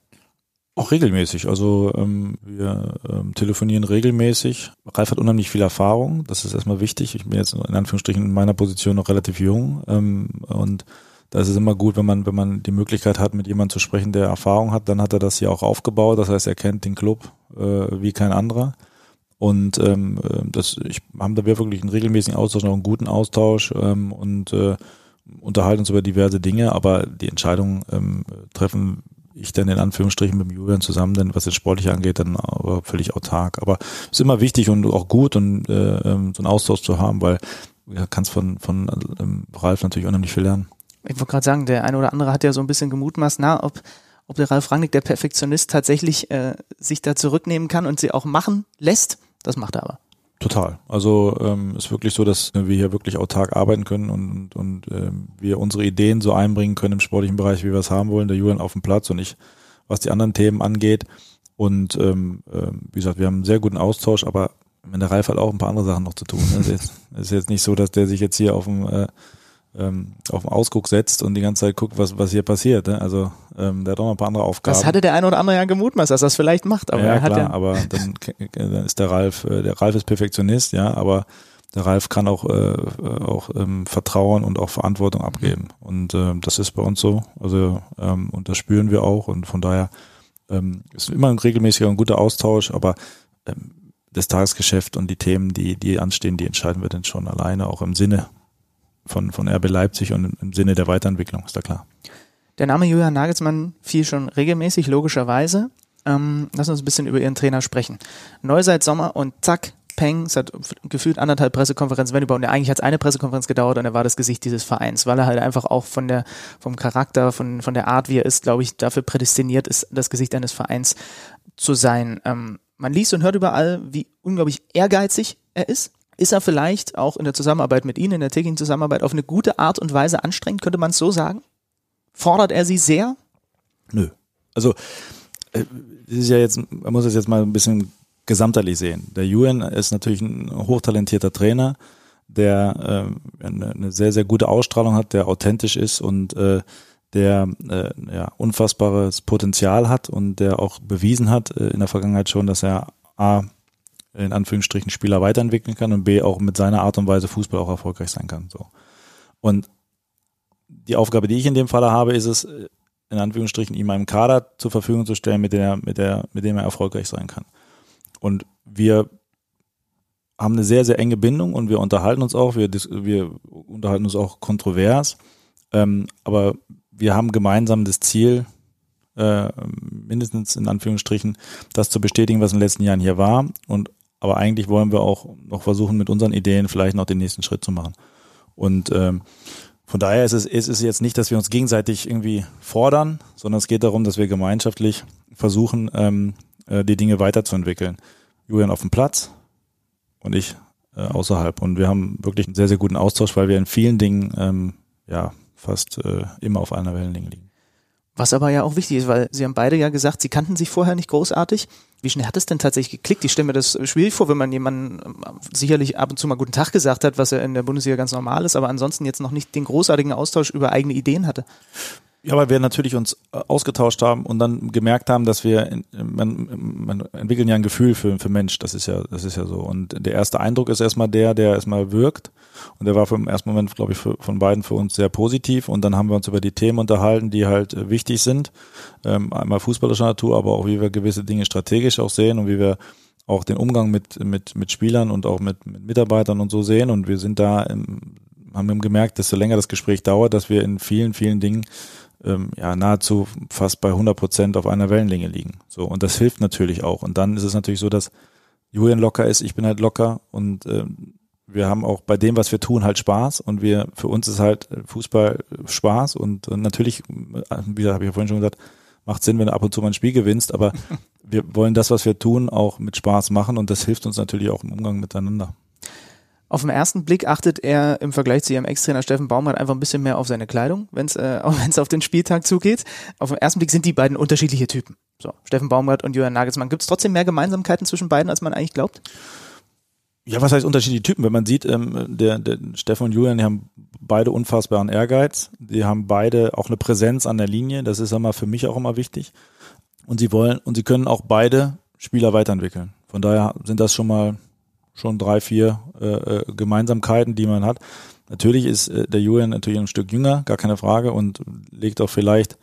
Auch regelmäßig. Also ähm, wir ähm, telefonieren regelmäßig. Ralf hat unheimlich viel Erfahrung. Das ist erstmal wichtig. Ich bin jetzt in Anführungsstrichen in meiner Position noch relativ jung ähm, und da ist es immer gut, wenn man, wenn man die Möglichkeit hat, mit jemandem zu sprechen, der Erfahrung hat, dann hat er das hier auch aufgebaut. Das heißt, er kennt den Club äh, wie kein anderer. Und ähm, äh, das, ich haben da wirklich einen regelmäßigen Austausch, auch einen guten Austausch ähm, und äh, unterhalten uns über diverse Dinge, aber die Entscheidung ähm, treffen ich dann in Anführungsstrichen mit dem Julian zusammen, denn was das Sportliche angeht, dann aber völlig autark. Aber ist immer wichtig und auch gut und äh, ähm, so einen Austausch zu haben, weil du kannst von, von ähm, Ralf natürlich unheimlich viel lernen. Ich wollte gerade sagen, der eine oder andere hat ja so ein bisschen gemutmaßt, na, ob ob der Ralf Rangnick, der Perfektionist, tatsächlich äh, sich da zurücknehmen kann und sie auch machen lässt. Das macht er aber. Total. Also ähm, ist wirklich so, dass wir hier wirklich autark arbeiten können und, und ähm, wir unsere Ideen so einbringen können im sportlichen Bereich, wie wir es haben wollen. Der Julian auf dem Platz und ich, was die anderen Themen angeht. Und ähm, äh, wie gesagt, wir haben einen sehr guten Austausch, aber der Ralf hat auch ein paar andere Sachen noch zu tun. Es ist, ist jetzt nicht so, dass der sich jetzt hier auf dem äh, ähm, auf den Ausguck setzt und die ganze Zeit guckt, was, was hier passiert. Ne? Also ähm, der hat auch noch ein paar andere Aufgaben. Das hatte der eine oder andere ja gemutmaßt, dass er das vielleicht macht. Aber ja, er hat klar, ja aber dann, dann ist der Ralf, äh, der Ralf ist Perfektionist, ja, aber der Ralf kann auch, äh, auch ähm, Vertrauen und auch Verantwortung abgeben. Und äh, das ist bei uns so. Also ähm, und das spüren wir auch und von daher ähm, ist immer ein regelmäßiger und guter Austausch, aber ähm, das Tagesgeschäft und die Themen, die, die anstehen, die entscheiden wir dann schon alleine, auch im Sinne von, von RB Leipzig und im Sinne der Weiterentwicklung, ist da klar. Der Name Julian Nagelsmann fiel schon regelmäßig, logischerweise. Ähm, lass uns ein bisschen über Ihren Trainer sprechen. Neu seit Sommer und zack, Peng, es hat gefühlt anderthalb Pressekonferenzen, wenn überhaupt, und eigentlich hat es eine Pressekonferenz gedauert und er war das Gesicht dieses Vereins, weil er halt einfach auch von der, vom Charakter, von, von der Art, wie er ist, glaube ich, dafür prädestiniert ist, das Gesicht eines Vereins zu sein. Ähm, man liest und hört überall, wie unglaublich ehrgeizig er ist. Ist er vielleicht auch in der Zusammenarbeit mit Ihnen, in der täglichen Zusammenarbeit, auf eine gute Art und Weise anstrengend, könnte man es so sagen? Fordert er Sie sehr? Nö. Also, äh, das ist ja jetzt, man muss es jetzt mal ein bisschen gesamtheitlich sehen. Der Julian ist natürlich ein hochtalentierter Trainer, der äh, eine, eine sehr, sehr gute Ausstrahlung hat, der authentisch ist und äh, der äh, ja, unfassbares Potenzial hat und der auch bewiesen hat äh, in der Vergangenheit schon, dass er A, in Anführungsstrichen Spieler weiterentwickeln kann und B, auch mit seiner Art und Weise Fußball auch erfolgreich sein kann. So. Und die Aufgabe, die ich in dem Falle habe, ist es, in Anführungsstrichen, ihm einen Kader zur Verfügung zu stellen, mit, der, mit, der, mit dem er erfolgreich sein kann. Und wir haben eine sehr, sehr enge Bindung und wir unterhalten uns auch, wir, wir unterhalten uns auch kontrovers, ähm, aber wir haben gemeinsam das Ziel, äh, mindestens in Anführungsstrichen, das zu bestätigen, was in den letzten Jahren hier war. Und aber eigentlich wollen wir auch noch versuchen, mit unseren Ideen vielleicht noch den nächsten Schritt zu machen. Und ähm, von daher ist es, ist es jetzt nicht, dass wir uns gegenseitig irgendwie fordern, sondern es geht darum, dass wir gemeinschaftlich versuchen, ähm, äh, die Dinge weiterzuentwickeln. Julian auf dem Platz und ich äh, außerhalb. Und wir haben wirklich einen sehr, sehr guten Austausch, weil wir in vielen Dingen ähm, ja fast äh, immer auf einer Wellenlänge liegen. Was aber ja auch wichtig ist, weil Sie haben beide ja gesagt, Sie kannten sich vorher nicht großartig. Wie schnell hat es denn tatsächlich geklickt? Ich stelle mir das schwierig vor, wenn man jemandem ähm, sicherlich ab und zu mal guten Tag gesagt hat, was ja in der Bundesliga ganz normal ist, aber ansonsten jetzt noch nicht den großartigen Austausch über eigene Ideen hatte. Ja, weil wir natürlich uns äh, ausgetauscht haben und dann gemerkt haben, dass wir, man, man entwickeln ja ein Gefühl für, für Mensch, das ist ja, das ist ja so. Und der erste Eindruck ist erstmal der, der erstmal wirkt. Und der war im ersten Moment, glaube ich, für, von beiden für uns sehr positiv. Und dann haben wir uns über die Themen unterhalten, die halt äh, wichtig sind. Ähm, einmal fußballischer Natur, aber auch wie wir gewisse Dinge strategisch auch sehen und wie wir auch den Umgang mit, mit, mit Spielern und auch mit, mit Mitarbeitern und so sehen. Und wir sind da, im, haben gemerkt, desto länger das Gespräch dauert, dass wir in vielen, vielen Dingen ähm, ja nahezu fast bei 100 Prozent auf einer Wellenlänge liegen. So und das hilft natürlich auch. Und dann ist es natürlich so, dass Julian locker ist, ich bin halt locker und ähm, wir haben auch bei dem, was wir tun, halt Spaß und wir für uns ist halt Fußball Spaß und äh, natürlich, wie habe ich ja vorhin schon gesagt, macht Sinn, wenn du ab und zu mal ein Spiel gewinnst, aber wir wollen das, was wir tun, auch mit Spaß machen und das hilft uns natürlich auch im Umgang miteinander. Auf den ersten Blick achtet er im Vergleich zu ihrem Ex-Trainer Steffen Baumgart einfach ein bisschen mehr auf seine Kleidung, wenn es äh, auf den Spieltag zugeht. Auf den ersten Blick sind die beiden unterschiedliche Typen. So, Steffen Baumgart und Julian Nagelsmann. Gibt es trotzdem mehr Gemeinsamkeiten zwischen beiden, als man eigentlich glaubt? Ja, was heißt unterschiedliche Typen? Wenn man sieht, ähm, der, der Steffen und Julian, die haben beide unfassbaren Ehrgeiz. Die haben beide auch eine Präsenz an der Linie. Das ist immer für mich auch immer wichtig. Und sie wollen und sie können auch beide Spieler weiterentwickeln. Von daher sind das schon mal schon drei, vier äh, äh, Gemeinsamkeiten, die man hat. Natürlich ist äh, der Julian natürlich ein Stück jünger, gar keine Frage, und legt auch vielleicht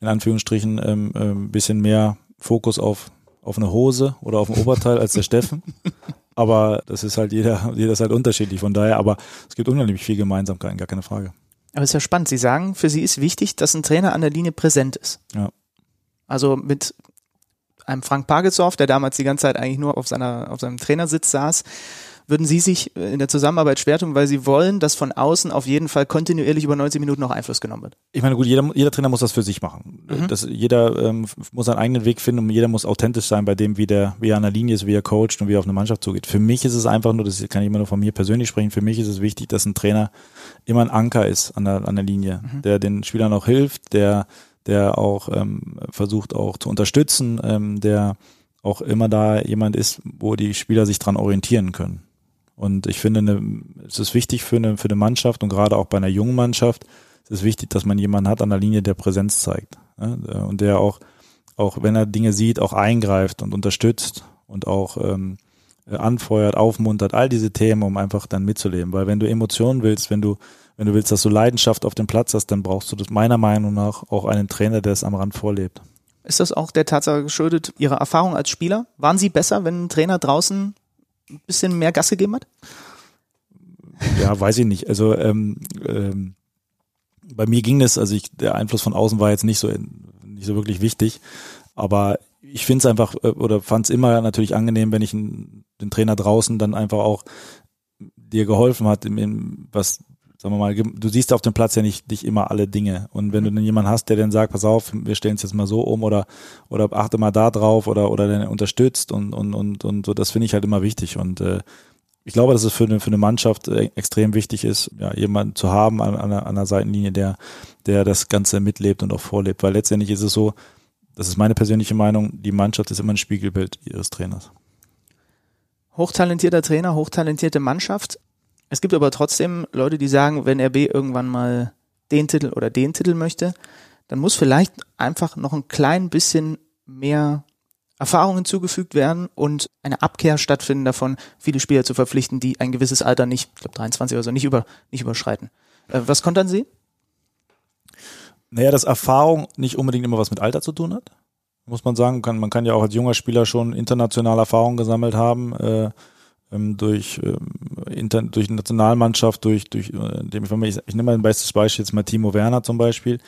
in Anführungsstrichen ähm, äh, ein bisschen mehr Fokus auf, auf eine Hose oder auf ein Oberteil als der Steffen. Aber das ist halt jeder, jeder ist halt unterschiedlich. Von daher, aber es gibt unheimlich viel Gemeinsamkeiten, gar keine Frage. Aber es ist ja spannend. Sie sagen, für Sie ist wichtig, dass ein Trainer an der Linie präsent ist. Ja. Also mit einem Frank Pagelsdorf, der damals die ganze Zeit eigentlich nur auf seiner, auf seinem Trainersitz saß, würden Sie sich äh, in der Zusammenarbeit schwer tun, weil Sie wollen, dass von außen auf jeden Fall kontinuierlich über 90 Minuten noch Einfluss genommen wird? Ich meine, gut, jeder, jeder Trainer muss das für sich machen. Mhm. Das, jeder ähm, muss seinen eigenen Weg finden und jeder muss authentisch sein bei dem, wie der, wie er an der Linie ist, wie er coacht und wie er auf eine Mannschaft zugeht. Für mich ist es einfach nur, das kann ich immer nur von mir persönlich sprechen, für mich ist es wichtig, dass ein Trainer immer ein Anker ist an der, an der Linie, mhm. der den Spielern auch hilft, der, der auch ähm, versucht auch zu unterstützen, ähm, der auch immer da jemand ist, wo die Spieler sich dran orientieren können. Und ich finde, eine, es ist wichtig für eine, für eine Mannschaft und gerade auch bei einer jungen Mannschaft, es ist wichtig, dass man jemanden hat an der Linie, der Präsenz zeigt. Ja, und der auch, auch wenn er Dinge sieht, auch eingreift und unterstützt und auch ähm, anfeuert, aufmuntert, all diese Themen, um einfach dann mitzuleben. Weil wenn du Emotionen willst, wenn du, wenn du willst, dass du Leidenschaft auf dem Platz hast, dann brauchst du das meiner Meinung nach auch einen Trainer, der es am Rand vorlebt. Ist das auch der Tatsache geschuldet, Ihrer Erfahrung als Spieler? Waren Sie besser, wenn ein Trainer draußen ein bisschen mehr Gas gegeben hat? Ja, weiß ich nicht. Also ähm, ähm, bei mir ging das, also ich, der Einfluss von außen war jetzt nicht so nicht so wirklich wichtig, aber ich finde es einfach äh, oder fand es immer natürlich angenehm, wenn ich einen, den Trainer draußen dann einfach auch dir geholfen hat, in, in, was sagen wir mal, du siehst auf dem Platz ja nicht, nicht immer alle Dinge. Und wenn du dann jemanden hast, der dann sagt, pass auf, wir stellen es jetzt mal so um oder, oder achte mal da drauf oder, oder dann unterstützt und, und, und, und so, das finde ich halt immer wichtig. Und äh, ich glaube, dass es für eine, für eine Mannschaft äh, extrem wichtig ist, ja, jemanden zu haben an, an, der, an der Seitenlinie, der, der das Ganze mitlebt und auch vorlebt. Weil letztendlich ist es so, das ist meine persönliche Meinung, die Mannschaft ist immer ein Spiegelbild ihres Trainers. Hochtalentierter Trainer, hochtalentierte Mannschaft. Es gibt aber trotzdem Leute, die sagen, wenn RB irgendwann mal den Titel oder den Titel möchte, dann muss vielleicht einfach noch ein klein bisschen mehr Erfahrung hinzugefügt werden und eine Abkehr stattfinden davon, viele Spieler zu verpflichten, die ein gewisses Alter nicht, ich glaube 23 oder so, nicht, über, nicht überschreiten. Äh, was kontern Sie? Naja, dass Erfahrung nicht unbedingt immer was mit Alter zu tun hat, muss man sagen. Man kann ja auch als junger Spieler schon internationale Erfahrung gesammelt haben. Äh, ähm, durch, ähm, inter, durch Nationalmannschaft, durch, durch äh, dem, ich, ich nehme mal ein bestes Beispiel jetzt mal Timo Werner zum Beispiel.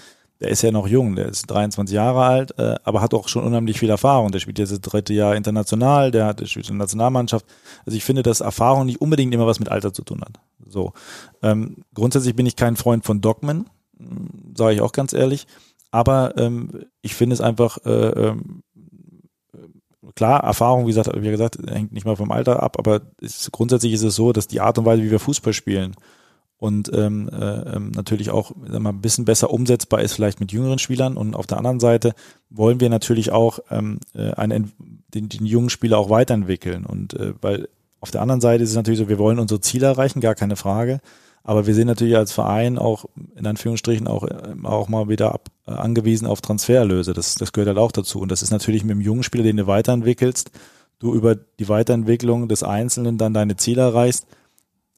Der ist ja noch jung, der ist 23 Jahre alt, äh, aber hat auch schon unheimlich viel Erfahrung. Der spielt jetzt das dritte Jahr international, der hat der spielt in der Nationalmannschaft. Also ich finde, dass Erfahrung nicht unbedingt immer was mit Alter zu tun hat. So. Ähm, grundsätzlich bin ich kein Freund von Dogmen, sage ich auch ganz ehrlich. Aber ähm, ich finde es einfach äh, ähm, klar, Erfahrung, wie gesagt, wie gesagt, hängt nicht mal vom Alter ab, aber ist, grundsätzlich ist es so, dass die Art und Weise, wie wir Fußball spielen und ähm, äh, ähm, natürlich auch mal, ein bisschen besser umsetzbar ist vielleicht mit jüngeren Spielern. Und auf der anderen Seite wollen wir natürlich auch ähm, äh, einen, den, den jungen Spieler auch weiterentwickeln. Und äh, weil auf der anderen Seite ist es natürlich so, wir wollen unsere Ziele erreichen, gar keine Frage, aber wir sind natürlich als Verein auch in Anführungsstrichen auch, ähm, auch mal wieder ab, äh, angewiesen auf Transfererlöse. Das, das gehört halt auch dazu. Und das ist natürlich mit dem jungen Spieler, den du weiterentwickelst, du über die Weiterentwicklung des Einzelnen dann deine Ziele erreichst,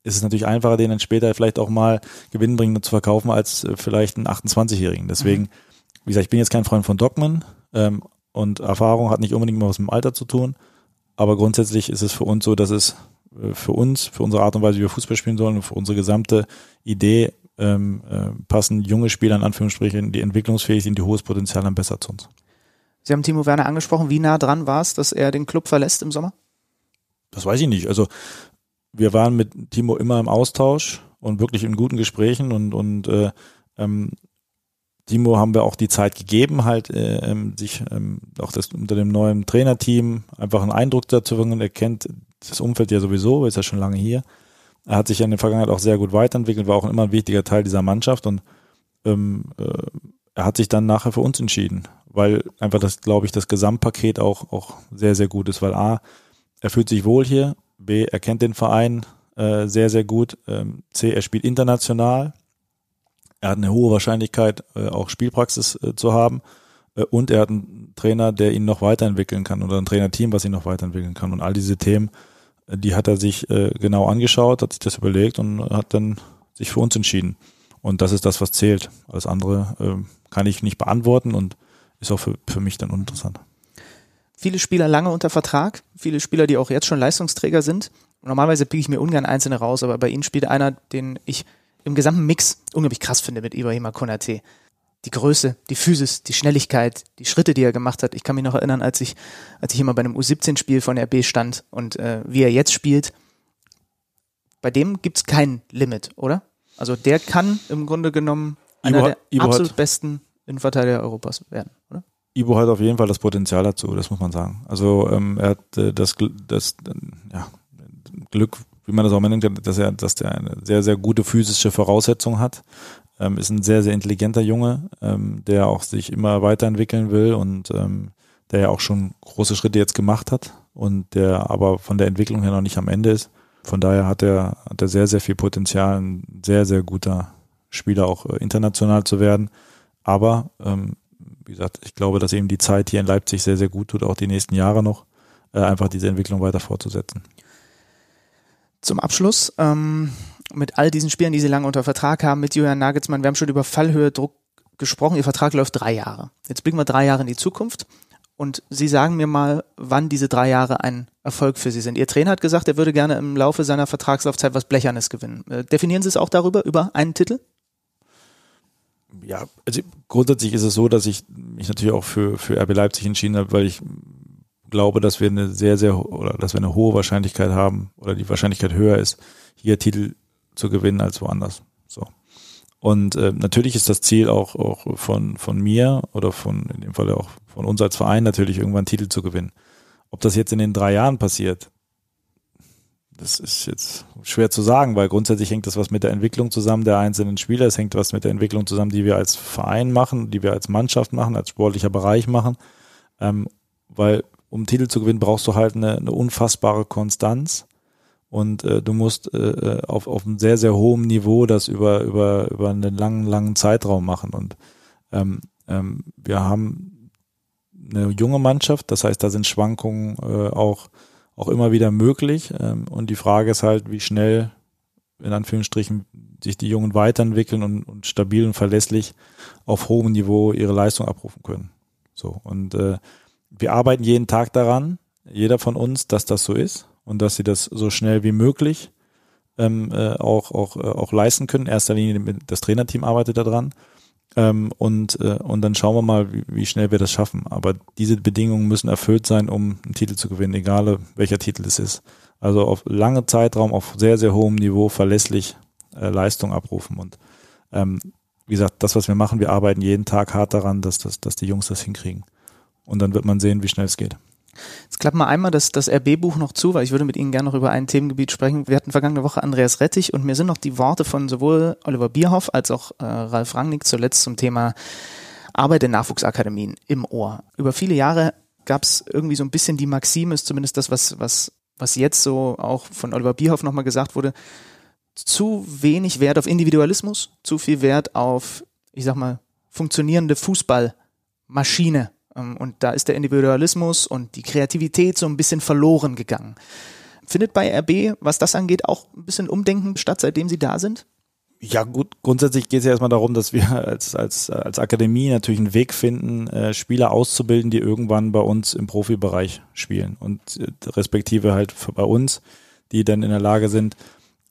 ist es natürlich einfacher, den dann später vielleicht auch mal gewinnbringend zu verkaufen als äh, vielleicht einen 28-Jährigen. Deswegen, mhm. wie gesagt, ich bin jetzt kein Freund von Dogmen ähm, und Erfahrung hat nicht unbedingt mal was mit dem Alter zu tun. Aber grundsätzlich ist es für uns so, dass es äh, für uns, für unsere Art und Weise, wie wir Fußball spielen sollen und für unsere gesamte Idee ähm, äh, passen junge Spieler in Anführungsstrichen, die entwicklungsfähig sind, die hohes Potenzial haben, besser zu uns. Sie haben Timo Werner angesprochen. Wie nah dran war es, dass er den Club verlässt im Sommer? Das weiß ich nicht. Also wir waren mit Timo immer im Austausch und wirklich in guten Gesprächen und und äh, ähm, Timo haben wir auch die Zeit gegeben, halt äh, ähm, sich ähm, auch das unter dem neuen Trainerteam einfach einen Eindruck dazu bekommen. Er kennt das Umfeld ja sowieso, ist ja schon lange hier. Er hat sich in der Vergangenheit auch sehr gut weiterentwickelt, war auch immer ein wichtiger Teil dieser Mannschaft und ähm, äh, er hat sich dann nachher für uns entschieden, weil einfach das, glaube ich, das Gesamtpaket auch, auch sehr, sehr gut ist, weil A, er fühlt sich wohl hier, B, er kennt den Verein äh, sehr, sehr gut, ähm, C, er spielt international, er hat eine hohe Wahrscheinlichkeit, äh, auch Spielpraxis äh, zu haben äh, und er hat einen Trainer, der ihn noch weiterentwickeln kann oder ein Trainerteam, was ihn noch weiterentwickeln kann und all diese Themen die hat er sich äh, genau angeschaut, hat sich das überlegt und hat dann sich für uns entschieden. Und das ist das, was zählt. Alles andere äh, kann ich nicht beantworten und ist auch für, für mich dann uninteressant. Viele Spieler lange unter Vertrag, viele Spieler, die auch jetzt schon Leistungsträger sind. Normalerweise pieke ich mir ungern einzelne raus, aber bei ihnen spielt einer, den ich im gesamten Mix unglaublich krass finde mit Ibrahima Konate die Größe, die Physis, die Schnelligkeit, die Schritte, die er gemacht hat. Ich kann mich noch erinnern, als ich, als ich immer bei einem U17-Spiel von RB stand und äh, wie er jetzt spielt, bei dem gibt's kein Limit, oder? Also der kann im Grunde genommen einer Ibo der Ibo absolut hat- besten Innenverteidiger Europas werden, oder? Ibo hat auf jeden Fall das Potenzial dazu, das muss man sagen. Also ähm, er hat äh, das, das äh, ja, Glück, wie man das auch nennt, dass er, dass der eine sehr, sehr gute physische Voraussetzung hat. Ähm, ist ein sehr, sehr intelligenter Junge, ähm, der auch sich immer weiterentwickeln will und ähm, der ja auch schon große Schritte jetzt gemacht hat und der aber von der Entwicklung her noch nicht am Ende ist. Von daher hat er, hat er sehr, sehr viel Potenzial, ein sehr, sehr guter Spieler auch äh, international zu werden. Aber ähm, wie gesagt, ich glaube, dass eben die Zeit hier in Leipzig sehr, sehr gut tut, auch die nächsten Jahre noch, äh, einfach diese Entwicklung weiter fortzusetzen. Zum Abschluss, ähm, mit all diesen Spielern, die Sie lange unter Vertrag haben, mit Julian Nagelsmann, wir haben schon über Fallhöhe, Druck gesprochen. Ihr Vertrag läuft drei Jahre. Jetzt blicken wir drei Jahre in die Zukunft und Sie sagen mir mal, wann diese drei Jahre ein Erfolg für Sie sind. Ihr Trainer hat gesagt, er würde gerne im Laufe seiner Vertragslaufzeit was Blechernes gewinnen. Äh, definieren Sie es auch darüber, über einen Titel? Ja, also grundsätzlich ist es so, dass ich mich natürlich auch für, für RB Leipzig entschieden habe, weil ich glaube, dass wir eine sehr, sehr, oder dass wir eine hohe Wahrscheinlichkeit haben, oder die Wahrscheinlichkeit höher ist, hier Titel zu gewinnen als woanders. So. Und äh, natürlich ist das Ziel auch, auch von, von mir oder von, in dem Fall auch von uns als Verein natürlich irgendwann Titel zu gewinnen. Ob das jetzt in den drei Jahren passiert, das ist jetzt schwer zu sagen, weil grundsätzlich hängt das was mit der Entwicklung zusammen der einzelnen Spieler. Es hängt was mit der Entwicklung zusammen, die wir als Verein machen, die wir als Mannschaft machen, als sportlicher Bereich machen. Ähm, weil um Titel zu gewinnen, brauchst du halt eine, eine unfassbare Konstanz. Und äh, du musst äh, auf, auf einem sehr, sehr hohem Niveau das über, über, über einen langen, langen Zeitraum machen. Und ähm, ähm, wir haben eine junge Mannschaft, das heißt, da sind Schwankungen äh, auch, auch immer wieder möglich. Ähm, und die Frage ist halt, wie schnell, in Anführungsstrichen, sich die Jungen weiterentwickeln und, und stabil und verlässlich auf hohem Niveau ihre Leistung abrufen können. So. Und äh, wir arbeiten jeden Tag daran, jeder von uns, dass das so ist und dass sie das so schnell wie möglich ähm, äh, auch, auch, äh, auch leisten können. In erster Linie das Trainerteam arbeitet daran. Ähm, und, äh, und dann schauen wir mal, wie, wie schnell wir das schaffen. Aber diese Bedingungen müssen erfüllt sein, um einen Titel zu gewinnen, egal welcher Titel es ist. Also auf lange Zeitraum, auf sehr, sehr hohem Niveau verlässlich äh, Leistung abrufen. Und ähm, wie gesagt, das, was wir machen, wir arbeiten jeden Tag hart daran, dass, dass, dass die Jungs das hinkriegen. Und dann wird man sehen, wie schnell es geht. Jetzt klappen wir einmal das, das RB-Buch noch zu, weil ich würde mit Ihnen gerne noch über ein Themengebiet sprechen. Wir hatten vergangene Woche Andreas Rettich und mir sind noch die Worte von sowohl Oliver Bierhoff als auch äh, Ralf Rangnick zuletzt zum Thema Arbeit in Nachwuchsakademien im Ohr. Über viele Jahre gab es irgendwie so ein bisschen die Maxime, ist zumindest das, was, was, was jetzt so auch von Oliver Bierhoff nochmal gesagt wurde, zu wenig Wert auf Individualismus, zu viel Wert auf, ich sag mal, funktionierende Fußballmaschine. Ähm, Und da ist der Individualismus und die Kreativität so ein bisschen verloren gegangen. Findet bei RB, was das angeht, auch ein bisschen Umdenken statt, seitdem Sie da sind? Ja, gut, grundsätzlich geht es ja erstmal darum, dass wir als, als, als Akademie natürlich einen Weg finden, äh, Spieler auszubilden, die irgendwann bei uns im Profibereich spielen. Und äh, respektive halt bei uns, die dann in der Lage sind,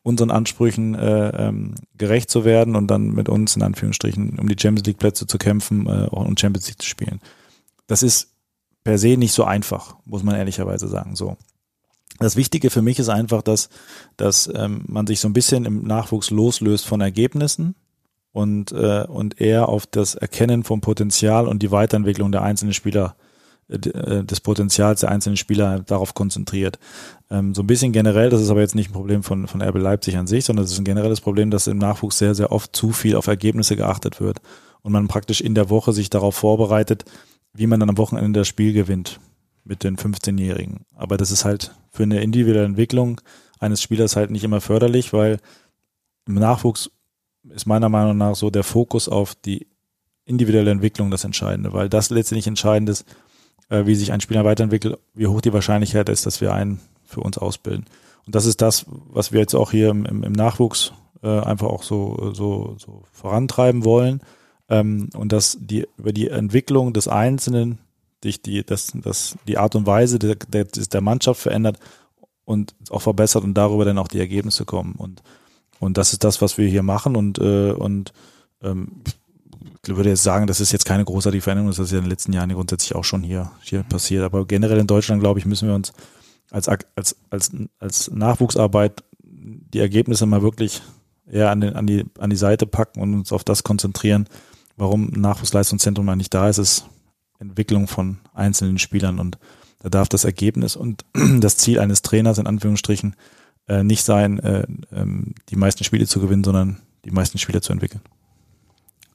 unseren Ansprüchen äh, ähm, gerecht zu werden und dann mit uns in Anführungsstrichen um die Champions League Plätze zu kämpfen äh, und Champions League zu spielen. Das ist per se nicht so einfach, muss man ehrlicherweise sagen. So. Das Wichtige für mich ist einfach, dass, dass ähm, man sich so ein bisschen im Nachwuchs loslöst von Ergebnissen und, äh, und eher auf das Erkennen vom Potenzial und die Weiterentwicklung der einzelnen Spieler, äh, äh, des Potenzials der einzelnen Spieler darauf konzentriert. Ähm, so ein bisschen generell, das ist aber jetzt nicht ein Problem von, von RB Leipzig an sich, sondern es ist ein generelles Problem, dass im Nachwuchs sehr, sehr oft zu viel auf Ergebnisse geachtet wird und man praktisch in der Woche sich darauf vorbereitet, wie man dann am Wochenende das Spiel gewinnt mit den 15-Jährigen. Aber das ist halt für eine individuelle Entwicklung eines Spielers halt nicht immer förderlich, weil im Nachwuchs ist meiner Meinung nach so der Fokus auf die individuelle Entwicklung das Entscheidende, weil das letztendlich entscheidend ist, äh, wie sich ein Spieler weiterentwickelt, wie hoch die Wahrscheinlichkeit ist, dass wir einen für uns ausbilden. Und das ist das, was wir jetzt auch hier im, im, Nachwuchs äh, einfach auch so, so, so vorantreiben wollen. Ähm, und dass die über die Entwicklung des Einzelnen sich die, das, das, die Art und Weise der, der, der Mannschaft verändert und auch verbessert und darüber dann auch die Ergebnisse kommen. Und, und das ist das, was wir hier machen. Und, äh, und ähm, ich würde jetzt sagen, das ist jetzt keine großartige Veränderung, das ist ja in den letzten Jahren grundsätzlich auch schon hier, hier passiert. Aber generell in Deutschland, glaube ich, müssen wir uns als, als, als, als Nachwuchsarbeit die Ergebnisse mal wirklich eher an, den, an, die, an die Seite packen und uns auf das konzentrieren, warum ein Nachwuchsleistungszentrum eigentlich da ist, ist Entwicklung von einzelnen Spielern und da darf das Ergebnis und das Ziel eines Trainers in Anführungsstrichen äh, nicht sein, äh, ähm, die meisten Spiele zu gewinnen, sondern die meisten Spieler zu entwickeln.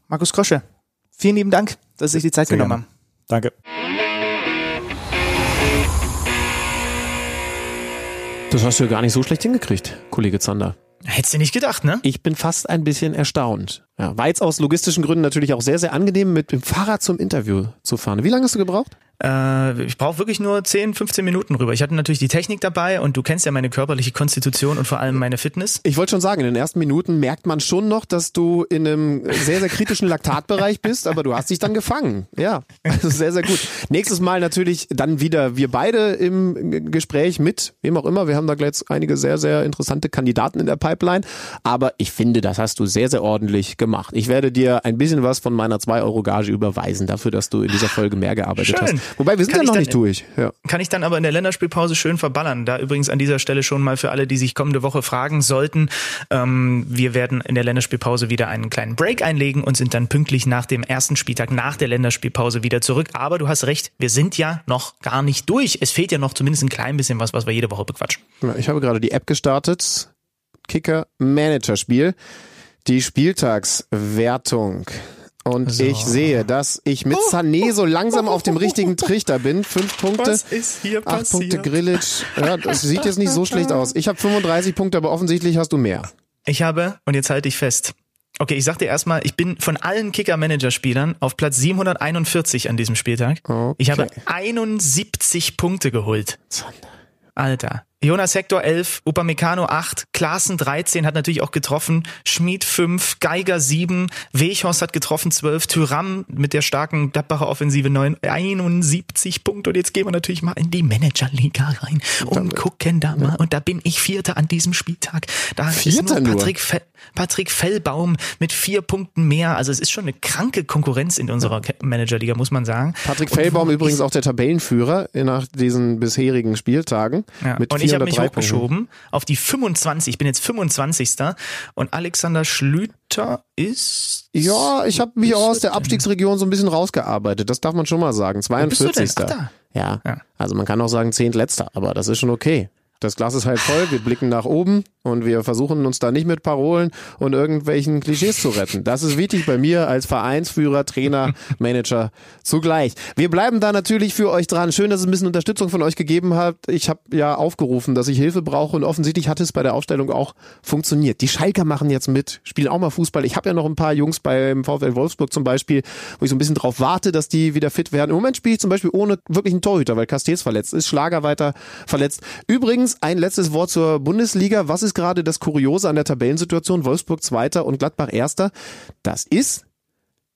Markus Krosche, vielen lieben Dank, dass Sie sich die Zeit Sehr genommen gerne. haben. Danke. Das hast du ja gar nicht so schlecht hingekriegt, Kollege Zander. Hättest du nicht gedacht, ne? Ich bin fast ein bisschen erstaunt. Ja, war jetzt aus logistischen Gründen natürlich auch sehr, sehr angenehm, mit dem Fahrrad zum Interview zu fahren. Wie lange hast du gebraucht? Äh, ich brauche wirklich nur 10, 15 Minuten rüber. Ich hatte natürlich die Technik dabei und du kennst ja meine körperliche Konstitution und vor allem meine Fitness. Ich wollte schon sagen, in den ersten Minuten merkt man schon noch, dass du in einem sehr, sehr kritischen Laktatbereich bist, aber du hast dich dann gefangen. Ja, also sehr, sehr gut. Nächstes Mal natürlich dann wieder wir beide im Gespräch mit wem auch immer. Wir haben da gleich einige sehr, sehr interessante Kandidaten in der Pipeline, aber ich finde, das hast du sehr, sehr ordentlich gemacht. Ich werde dir ein bisschen was von meiner 2 Euro Gage überweisen dafür, dass du in dieser Folge mehr gearbeitet Schön. hast. Wobei, wir sind Kann ja noch nicht durch. Ja. Kann ich dann aber in der Länderspielpause schön verballern. Da übrigens an dieser Stelle schon mal für alle, die sich kommende Woche fragen sollten. Ähm, wir werden in der Länderspielpause wieder einen kleinen Break einlegen und sind dann pünktlich nach dem ersten Spieltag nach der Länderspielpause wieder zurück. Aber du hast recht, wir sind ja noch gar nicht durch. Es fehlt ja noch zumindest ein klein bisschen was, was wir jede Woche bequatschen. Ja, Ich habe gerade die App gestartet. Kicker Manager Spiel. Die Spieltagswertung. Und So. ich sehe, dass ich mit Sané so langsam auf dem richtigen Trichter bin. Fünf Punkte. ist hier Acht Punkte Grillitsch. Ja, das sieht jetzt nicht so schlecht aus. Ich habe 35 Punkte, aber offensichtlich hast du mehr. Ich habe, und jetzt halte ich fest. Okay, ich sag dir erstmal, ich bin von allen Kicker-Manager-Spielern auf Platz 741 an diesem Spieltag. Okay. Ich habe 71 Punkte geholt. Alter. Jonas Hector 11, Upamecano 8, Klaassen 13 hat natürlich auch getroffen, Schmid 5, Geiger 7, Weghorst hat getroffen 12, Tyram mit der starken Gladbacher Offensive 9, 71 Punkte. Und jetzt gehen wir natürlich mal in die Managerliga rein und gucken da mal. Und da bin ich Vierter an diesem Spieltag. Da Vierter ist nur nur? Patrick, Fe Patrick Fellbaum mit vier Punkten mehr. Also es ist schon eine kranke Konkurrenz in unserer Managerliga, muss man sagen. Patrick Fellbaum übrigens auch der Tabellenführer nach diesen bisherigen Spieltagen. Ja. Mit und ich habe mich 403 Punkten. hochgeschoben auf die 25. Ich bin jetzt 25. Und Alexander Schlüter ist. Ja, ich habe mich auch aus der? Abstiegsregion so ein bisschen rausgearbeitet. Das darf man schon mal sagen. bist du denn? 42. Ach. Ja. Ja. also man kann auch sagen Zehntletzter, aber das ist schon okay. Das Glas ist halt voll, wir blicken nach oben und wir versuchen uns da nicht mit Parolen und irgendwelchen Klischees zu retten. Das ist wichtig bei mir als Vereinsführer, Trainer, Manager zugleich. Wir bleiben da natürlich für euch dran. Schön, dass es ein bisschen Unterstützung von euch gegeben habt. Ich habe ja aufgerufen, dass ich Hilfe brauche und offensichtlich hat es bei der Aufstellung auch funktioniert. Die Schalker machen jetzt mit, spielen auch mal Fußball. Ich habe ja noch ein paar Jungs beim VfL Wolfsburg zum Beispiel, wo ich so ein bisschen drauf warte, dass die wieder fit werden. Im Moment spiele ich zum Beispiel ohne wirklichen Torhüter, weil Castells verletzt ist, Schlager weiter verletzt. Übrigens, ein letztes Wort zur Bundesliga. Was ist gerade das Kuriose an der Tabellensituation? Wolfsburg Zweiter und Gladbach Erster. Das ist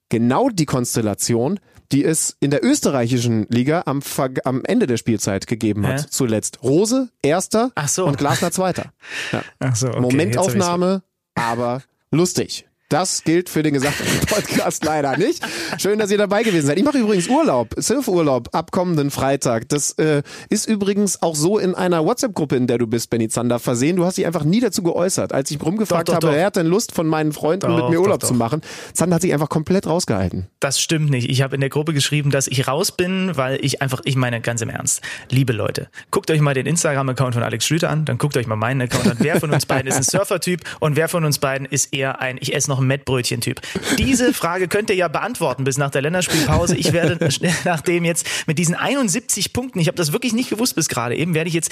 genau die Konstellation, die es in der österreichischen Liga am, Ver am Ende der Spielzeit gegeben hat. Hä? Zuletzt Rose Erster so. und Glasner Zweiter. Ja. So, okay, Momentaufnahme, aber lustig. Das gilt für den gesamten Podcast leider nicht. Schön, dass ihr dabei gewesen seid. Ich mache übrigens Urlaub, Surfurlaub ab kommenden Freitag. Das äh, ist übrigens auch so in einer WhatsApp-Gruppe, in der du bist, Benny Zander, versehen. Du hast dich einfach nie dazu geäußert. Als ich rumgefragt Doch, doch, habe, doch. wer hat denn Lust von meinen Freunden mit mir Urlaub zu machen? Zander hat sich einfach komplett rausgehalten. Das stimmt nicht. Ich habe in der Gruppe geschrieben, dass ich raus bin, weil ich einfach, ich meine ganz im Ernst, liebe Leute, guckt euch mal den Instagram-Account von Alex Schlüter an, dann guckt euch mal meinen Account an. Wer von uns beiden ist ein Surfer-Typ und wer von uns beiden ist eher ein, ich esse noch ein Mettbrötchen-Typ? Diese Frage könnt ihr ja beantworten bis nach der Länderspielpause. Ich werde nachdem jetzt mit diesen 71 Punkten, ich habe das wirklich nicht gewusst bis gerade eben, werde ich jetzt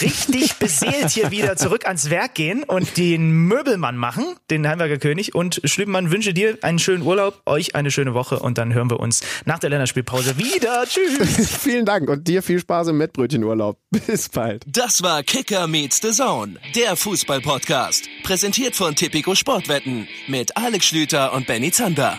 richtig beseelt hier wieder zurück ans Werk gehen und den Möbelmann machen, den Heimberger König. Und Schlübenmann wünsche dir einen schönen Urlaub, euch eine schöne Woche und dann hören wir uns nach der Länderspielpause wieder. Tschüss. Vielen Dank und dir viel Spaß im Mettbrötchenurlaub. Bis bald. Das war Kicker meets the Zone, der Fußball-Podcast. Präsentiert von Tipico Sportwetten mit Alex Schlüter und Benny Zander.